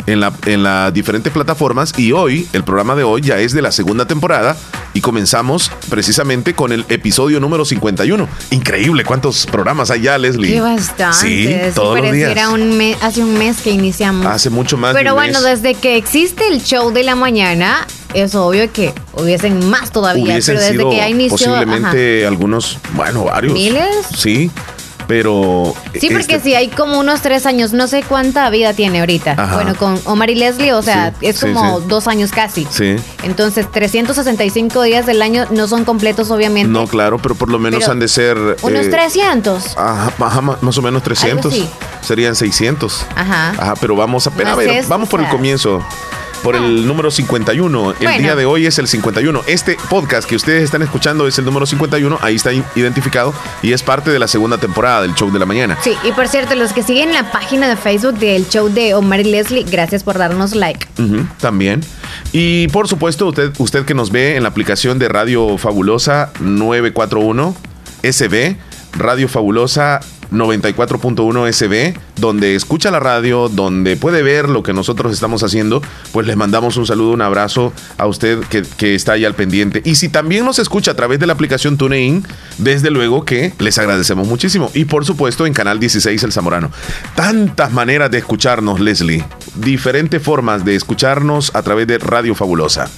en, la, en las diferentes plataformas y hoy, el programa de hoy ya es de la segunda temporada y comenzamos precisamente con el episodio número 51. Increíble cuántos programas hay ya, Leslie. Qué bastante. Sí, todos los días. Era un mes, hace un mes que iniciamos. Hace mucho más. de Pero un bueno, mes. desde que existe el show de la mañana, es obvio que hubiesen más todavía. hubiesen pero desde sido que ya inició. posiblemente algunos, bueno, varios. ¿Miles? Sí, pero... Sí, porque este- si hay como unos tres años, no sé cuánta vida tiene ahorita. Ajá. Bueno, con Omar y Leslie, o sea, Sí, es sí, como sí. dos años casi. Sí. Entonces, 365 días del año no son completos, obviamente. No, claro, pero por lo menos Pero han de ser... Unos eh, 300. Ajá, ajá, más o menos 300. así. Serían 600. Ajá. Ajá, pero vamos a, a ver, vamos por el o sea. comienzo. Por el número 51. El Bueno. día de hoy es el 51. Este podcast que ustedes están escuchando es el número 51. Ahí está identificado y es parte de la segunda temporada del show de la mañana. Sí, y por cierto, los que siguen la página de Facebook del show de Omar y Leslie, gracias por darnos like. También. Y por supuesto, usted, usted que nos ve en la aplicación de Radio Fabulosa 941 SB, Radio Fabulosa 94.1 SB, donde escucha la radio, donde puede ver lo que nosotros estamos haciendo, pues les mandamos un saludo, un abrazo a usted que, que está ahí al pendiente. Y si también nos escucha a través de la aplicación TuneIn, desde luego que les agradecemos muchísimo. Y por supuesto en Canal 16 El Zamorano. Tantas maneras de escucharnos, Leslie. Diferentes formas de escucharnos a través de Radio Fabulosa.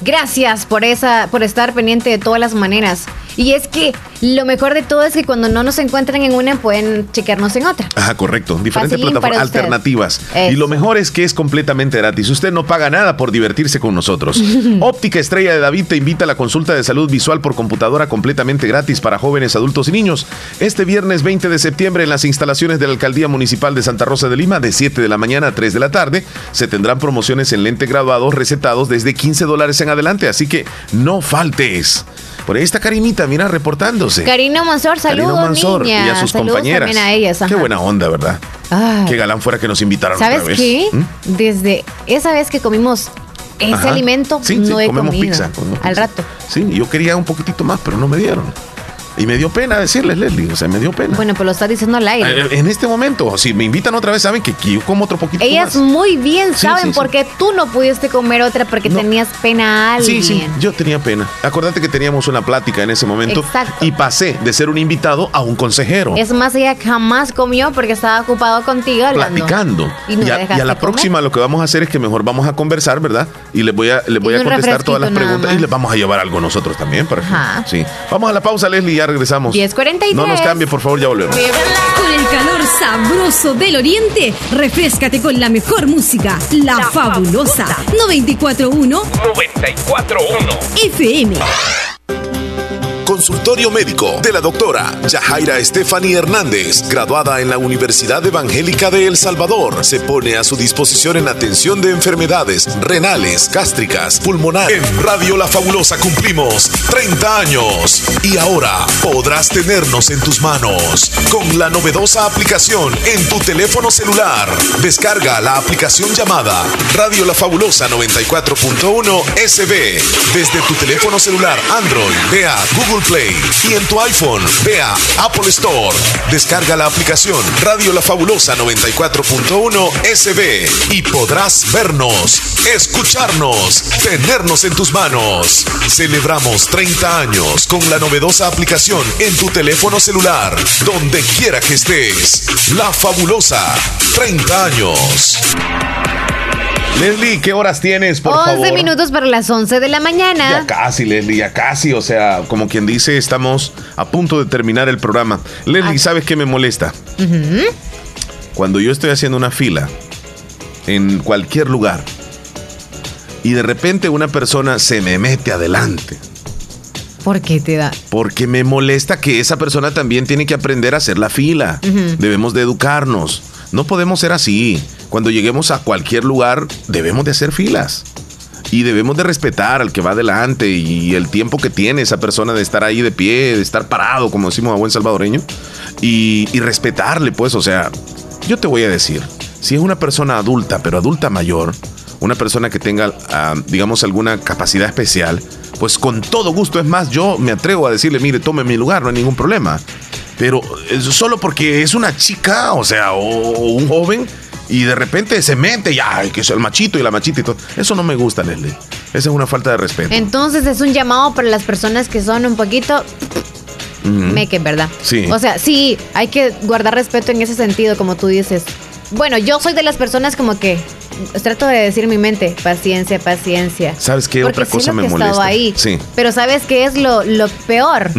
Gracias por esa, por estar pendiente de todas las maneras. Y es que lo mejor de todo es que cuando no nos encuentran en una, pueden chequearnos en otra. Ajá, correcto. Diferentes Facilín plataformas alternativas. Y lo mejor es que es completamente gratis. Usted no paga nada por divertirse con nosotros. Óptica Estrella de David te invita a la consulta de salud visual por computadora completamente gratis para jóvenes, adultos y niños. Este viernes 20 de septiembre en las instalaciones de la Alcaldía Municipal de Santa Rosa de Lima de 7 de la mañana a 3 de la tarde se tendrán promociones en lente graduados recetados desde 15 dólares en adelante. Así que no faltes. Por ahí está Karinita, mira, reportándose. Karina Mansor, Karina saludos, Mansor niña. y a sus Saludos compañeras. también a ellas. Qué buena onda, ¿verdad? Ay. Qué galán fuera que nos invitaran ¿Sabes otra vez. qué? ¿Mm? Desde esa vez que comimos ese Ajá. alimento, Sí, sí, no he comemos comido. pizza, comemos Al rato. Sí, yo quería un poquitito más, pero no me dieron. Y me dio pena decirles, Leslie, o sea, me dio pena. Bueno, pues lo estás diciendo al aire. Eh, En este momento, si me invitan otra vez, saben que, yo como otro poquito Ellas más. muy bien saben sí, sí. por qué tú no pudiste comer otra porque tenías pena a alguien. Sí, sí, yo tenía pena. Acuérdate que teníamos una plática en ese momento Exacto. y pasé de ser un invitado a un consejero. Es más, ella jamás comió porque estaba ocupado contigo hablando. platicando. Y no Y, me a, dejaste y a la comer. próxima lo que vamos a hacer es que mejor vamos a conversar, ¿verdad? Y les voy a, les voy a contestar todas las preguntas y les vamos a llevar algo nosotros también. Para sí. Vamos a la pausa, Leslie, ya regresamos. 10:43. No nos cambie, por favor, ya volvemos. Con el calor sabroso del oriente, refrescate con la mejor música, La, Fabulosa 941 941 FM. Consultorio médico de la doctora Yajaira Stephanie Hernández, graduada en la Universidad Evangélica de El Salvador, se pone a su disposición en atención de enfermedades renales, gástricas, pulmonares. En Radio La Fabulosa cumplimos 30 años y ahora podrás tenernos en tus manos con la novedosa aplicación en tu teléfono celular. Descarga la aplicación llamada Radio La Fabulosa 94.1 SB desde tu teléfono celular Android. Ve a Google Play y en tu iPhone ve a Apple Store. Descarga la aplicación Radio La Fabulosa 94.1 SB y podrás vernos, escucharnos, tenernos en tus manos. Celebramos 30 años con la novedosa aplicación en tu teléfono celular, donde quiera que estés. La Fabulosa, 30 años. Leslie, ¿qué horas tienes, por 11 favor? minutos para las 11 de la mañana. Ya casi, Leslie, ya casi. O sea, como quien dice, estamos a punto de terminar el programa. Leslie, Ah. ¿sabes qué me molesta? Cuando yo estoy haciendo una fila en cualquier lugar y de repente una persona se me mete adelante. ¿Por qué te da? Porque me molesta que esa persona también tiene que aprender a hacer la fila. Debemos de educarnos. No podemos ser así. Cuando lleguemos a cualquier lugar, debemos de hacer filas. Y debemos de respetar al que va adelante y el tiempo que tiene esa persona de estar ahí de pie, de estar parado, como decimos a buen salvadoreño. Y, respetarle, pues, o sea, yo te voy a decir, si es una persona adulta, pero adulta mayor, una persona que tenga, ah, digamos, alguna capacidad especial, pues con todo gusto, es más, yo me atrevo a decirle, mire, tome mi lugar, no hay ningún problema. Pero eh, solo porque es una chica, o sea, o, o un joven, y de repente se mete, y ay, que es el machito y la machita y todo. Eso no me gusta, Leslie. Esa es una falta de respeto. Entonces es un llamado para las personas que son un poquito meque, ¿verdad? Sí. O sea, sí, hay que guardar respeto en ese sentido, como tú dices. Bueno, yo soy de las personas como que trato de decir en mi mente, paciencia, paciencia. ¿Sabes qué Porque otra cosa me molesta? ahí. Sí. Pero ¿sabes qué es lo, lo peor?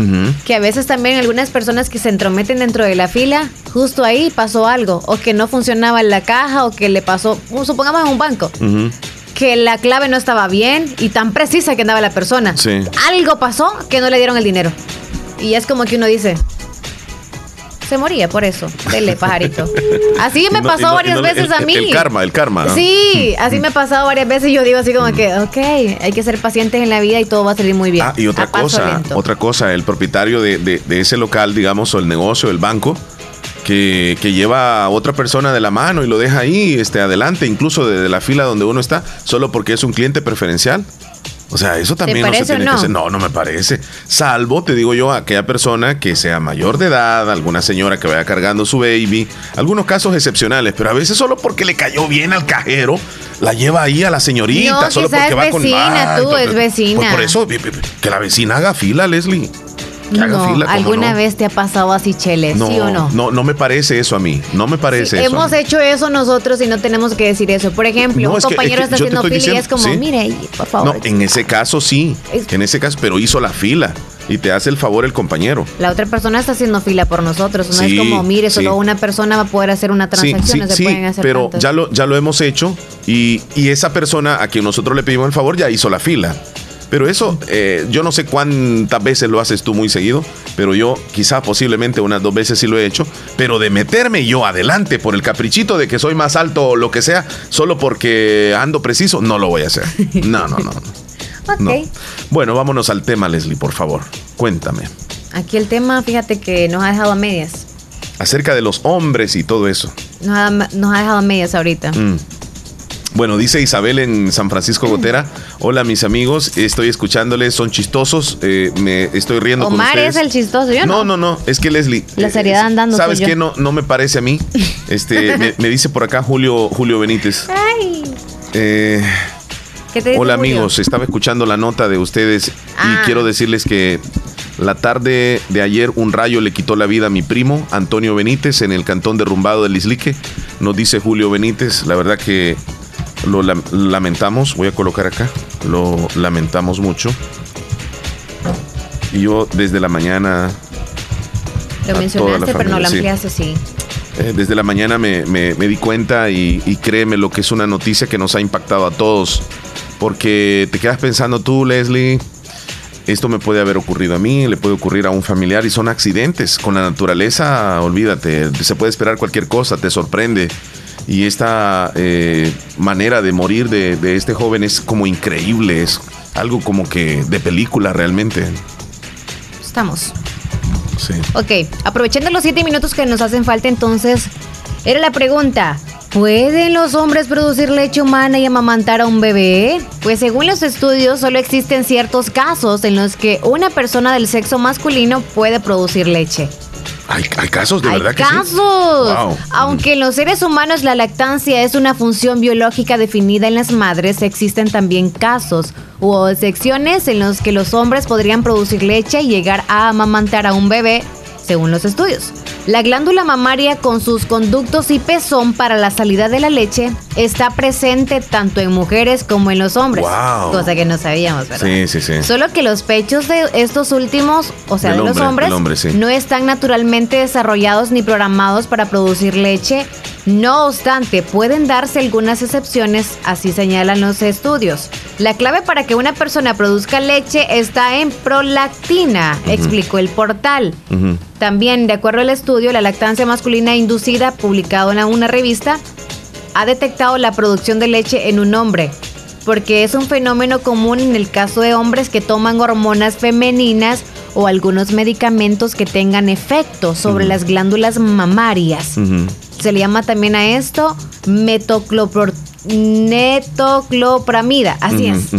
Que a veces también algunas personas que se entrometen dentro de la fila, justo ahí pasó algo, o que no funcionaba la caja, o que le pasó, supongamos en un banco, que la clave no estaba bien y tan precisa que andaba la persona. Sí. Algo pasó que no le dieron el dinero. Y es como que uno dice, se moría por eso. Dele, pajarito. Así me no- pasó no- varias no- veces el- a mí. El karma, el karma. ¿no? Sí, así me ha pasado varias veces y yo digo así como que, ok, hay que ser pacientes en la vida y todo va a salir muy bien. Ah, y otra A cosa, otra cosa, el propietario de, de- de ese local, digamos, o el negocio, el banco, que, que lleva a otra persona de la mano y lo deja ahí, este, adelante, incluso de, de la fila donde uno está, solo porque es un cliente preferencial. O sea, eso también no se tiene no? que hacer. No, no me parece. Salvo, te digo yo, aquella persona que sea mayor de edad, alguna señora que vaya cargando su baby, algunos casos excepcionales, pero a veces solo porque le cayó bien al cajero, la lleva ahí a la señorita, No, solo porque es va con vecina, tú, es vecina. Pues por eso, que la vecina haga fila, Leslie. Que haga No, fila, ¿cómo ¿alguna no? vez te ha pasado así, Chele? No, ¿Sí o no? no, no me parece eso a mí. No me parece eso. Hemos hecho eso nosotros y no tenemos que decir eso. Por ejemplo, un compañero es que está haciendo fila y es como, sí. mire, por favor. No, en ese caso sí. En ese caso, pero hizo la fila y te hace el favor el compañero. La otra persona está haciendo fila por nosotros. No Sí, es como, mire, solo sí. una persona va a poder hacer una transacción, sí, no se sí, pueden hacer pero tantos. ya lo, ya lo hemos hecho y, y esa persona a quien nosotros le pedimos el favor ya hizo la fila. Pero eso, eh, yo no sé cuántas veces lo haces tú muy seguido, pero yo quizá posiblemente unas dos veces sí lo he hecho, pero de meterme yo adelante por el caprichito de que soy más alto o lo que sea, solo porque ando preciso, no lo voy a hacer. No, no, no. Ok. no. Bueno, vámonos al tema, Leslie, por favor. Cuéntame. Aquí el tema, fíjate que nos ha dejado a medias. Acerca de los hombres y todo eso. Nos ha, nos ha dejado a medias ahorita. Mm. Bueno, dice Isabel en San Francisco Gotera. Hola, mis amigos. Estoy escuchándoles, son chistosos. eh, me estoy riendo con Omar ustedes. es el chistoso, yo No, no. no, no, es que Leslie. La eh, seriedad andando ¿Sabes qué? No, no me parece a mí. Este, me, me dice por acá Julio, Julio Benítez. Ay, Eh, ¿qué te dice hola Julio? amigos, estaba escuchando la nota de ustedes Ah. y quiero decirles que la tarde de ayer un rayo le quitó la vida a mi primo Antonio Benítez en el cantón derrumbado del Islique. Nos dice Julio Benítez, la verdad que lo lam- lamentamos, voy a colocar acá, lo lamentamos mucho. Y yo desde la mañana Lo mencionaste, pero no lo sí. ampliaste, sí. Eh, desde la mañana me, me- me di cuenta y, y créeme lo que es una noticia que nos ha impactado a todos. Porque te quedas pensando tú, Leslie, esto me puede haber ocurrido a mí, le puede ocurrir a un familiar y son accidentes. Con la naturaleza, olvídate, se puede esperar cualquier cosa, te sorprende. Y esta eh, manera de morir de, de este joven es como increíble, es algo como que de película realmente. Estamos. Sí. Ok, aprovechando los siete minutos que nos hacen falta, entonces, era la pregunta. ¿Pueden los hombres producir leche humana y amamantar a un bebé? Pues según los estudios, solo existen ciertos casos en los que una persona del sexo masculino puede producir leche. Hay, hay casos, de Hay verdad que sí. Wow. Aunque en los seres humanos la lactancia es una función biológica definida en las madres, existen también casos u secciones en los que los hombres podrían producir leche y llegar a amamantar a un bebé, según los estudios. La glándula mamaria con sus conductos y pezón para la salida de la leche está presente tanto en mujeres como en los hombres. Wow. Cosa que no sabíamos, ¿verdad? Sí, sí, sí. Solo que los pechos de estos últimos, o sea, Del de los hombre, hombres, del hombre, sí. no están naturalmente desarrollados ni programados para producir leche. No obstante, pueden darse algunas excepciones, así señalan los estudios. La clave para que una persona produzca leche está en prolactina, explicó el portal. También, de acuerdo al estudio, la lactancia masculina inducida, publicado en una revista, ha detectado la producción de leche en un hombre, porque es un fenómeno común en el caso de hombres que toman hormonas femeninas o algunos medicamentos que tengan efecto sobre las glándulas mamarias. Se le llama también a esto netoclopramida, así es.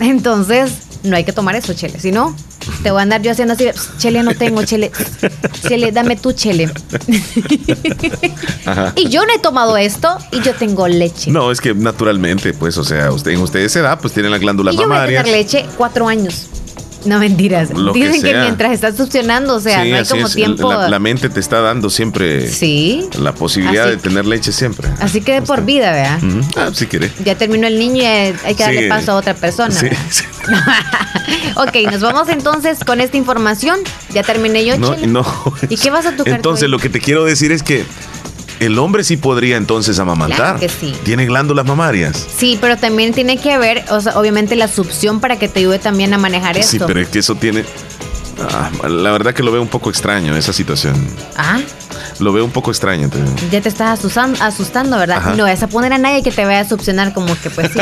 Entonces, no hay que tomar eso, Chele. Si no, te voy a andar yo haciendo así, de, "Pss, Chele, no tengo, Chele. Chele, dame tu Chele. Ajá. Y yo no he tomado esto y yo tengo leche. No, es que naturalmente, pues, o sea, usted, en ustedes esa edad, pues tienen las glándulas y yo voy a tener leche cuatro años. No mentiras. Lo Dicen que, mientras estás succionando, o sea, Sí, no hay como es. tiempo. La, la mente te está dando siempre Sí. la posibilidad Así de tener leche siempre. Así que de por vida, ¿verdad? Ah, si quiere. Ya terminó el niño y eh, hay que darle Sí. paso a otra persona. Sí, ok, nos vamos entonces con esta información. Ya terminé yo, No, no. ¿Y qué vas a tocar? Entonces, lo que te quiero decir es que el hombre sí podría entonces amamantar. Claro que sí. Tiene glándulas mamarias. Sí, pero también tiene que haber, o sea, obviamente la succión para que te ayude también a manejar esto. Sí, pero es que eso tiene. Ah, la verdad que lo veo un poco extraño esa situación. Ah, Lo veo un poco extraño. te ya te estás asusando, asustando, ¿verdad? Ajá. No vas a poner a nadie que te vaya a succionar como que pues sí.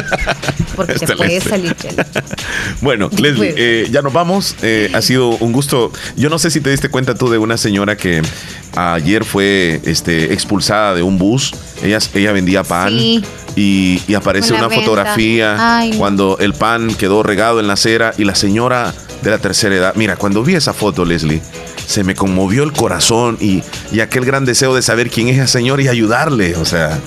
Porque te puede salir. Bueno, Leslie, eh, ya nos vamos. Eh, ha sido un gusto. Yo no sé si te diste cuenta tú de una señora que ayer fue este, expulsada de un bus. Ella, ella vendía pan. Sí. Y, y aparece una venta. fotografía Ay, cuando el pan quedó regado en la acera y la señora de la tercera edad. Mira, cuando vi esa foto, Leslie, se me conmovió el corazón y, y aquel gran deseo de saber quién es esa señora y ayudarle. O sea,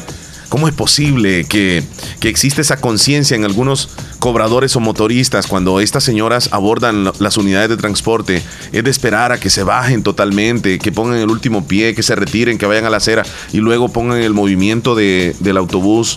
¿cómo es posible que, que existe esa conciencia en algunos cobradores o motoristas cuando estas señoras abordan la- las unidades de transporte? Es de esperar a que se bajen totalmente, que pongan el último pie, que se retiren, que vayan a la acera y luego pongan el movimiento de- del autobús.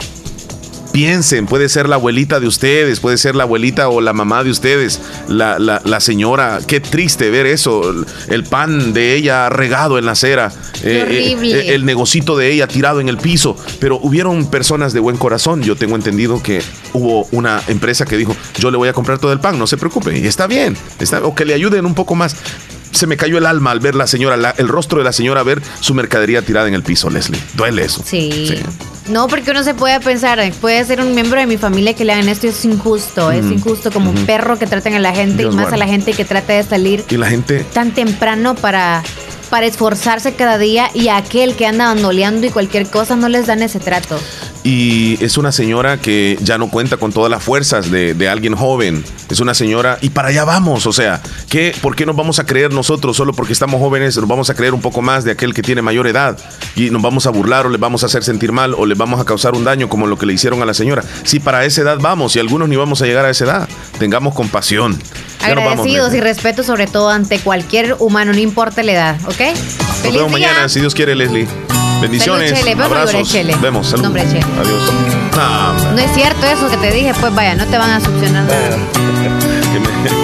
Piensen, puede ser la abuelita de ustedes, puede ser la abuelita o la mamá de ustedes, la, la- la señora. Qué triste ver eso, el, el pan de ella regado en la acera, eh, horrible. eh, el negocito de ella tirado en el piso. Pero hubieron personas de buen corazón. Yo tengo entendido que hubo una empresa que dijo, yo le voy a comprar todo el pan, no se preocupe. Y está bien, está, o que le ayuden un poco más. Se me cayó el alma al ver la señora, la- el rostro de la señora, ver su mercadería tirada en el piso, Leslie. Duele eso. Sí. No, porque uno se puede pensar, eh, puede ser un miembro de mi familia que le hagan esto y es injusto, es Ujú, injusto como un perro que traten a la gente Dios y más a la gente que trata de salir Y la gente tan temprano para, para esforzarse cada día y a aquel que anda bandoleando y cualquier cosa no les dan ese trato. y es una señora que ya no cuenta con todas las fuerzas de, alguien joven. Es una señora y para allá vamos. O sea, ¿qué, ¿por qué nos vamos a creer nosotros solo porque estamos jóvenes? Nos vamos a creer un poco más de aquel que tiene mayor edad y nos vamos a burlar o le vamos a hacer sentir mal o le vamos a causar un daño como lo que le hicieron a la señora. Si para esa edad vamos y algunos ni vamos a llegar a esa edad, tengamos compasión. Agradecidos y respeto sobre todo ante cualquier humano, no importa la edad, ¿ok? Nos Feliz vemos día. mañana, si Dios quiere, Leslie. Bendiciones. Chele, vemos abrazos. Chele. Vemos. Salud. Nombre, Chele. Adiós. Ah, No es cierto eso que te dije, pues vaya, no te van a succionar nada. que me-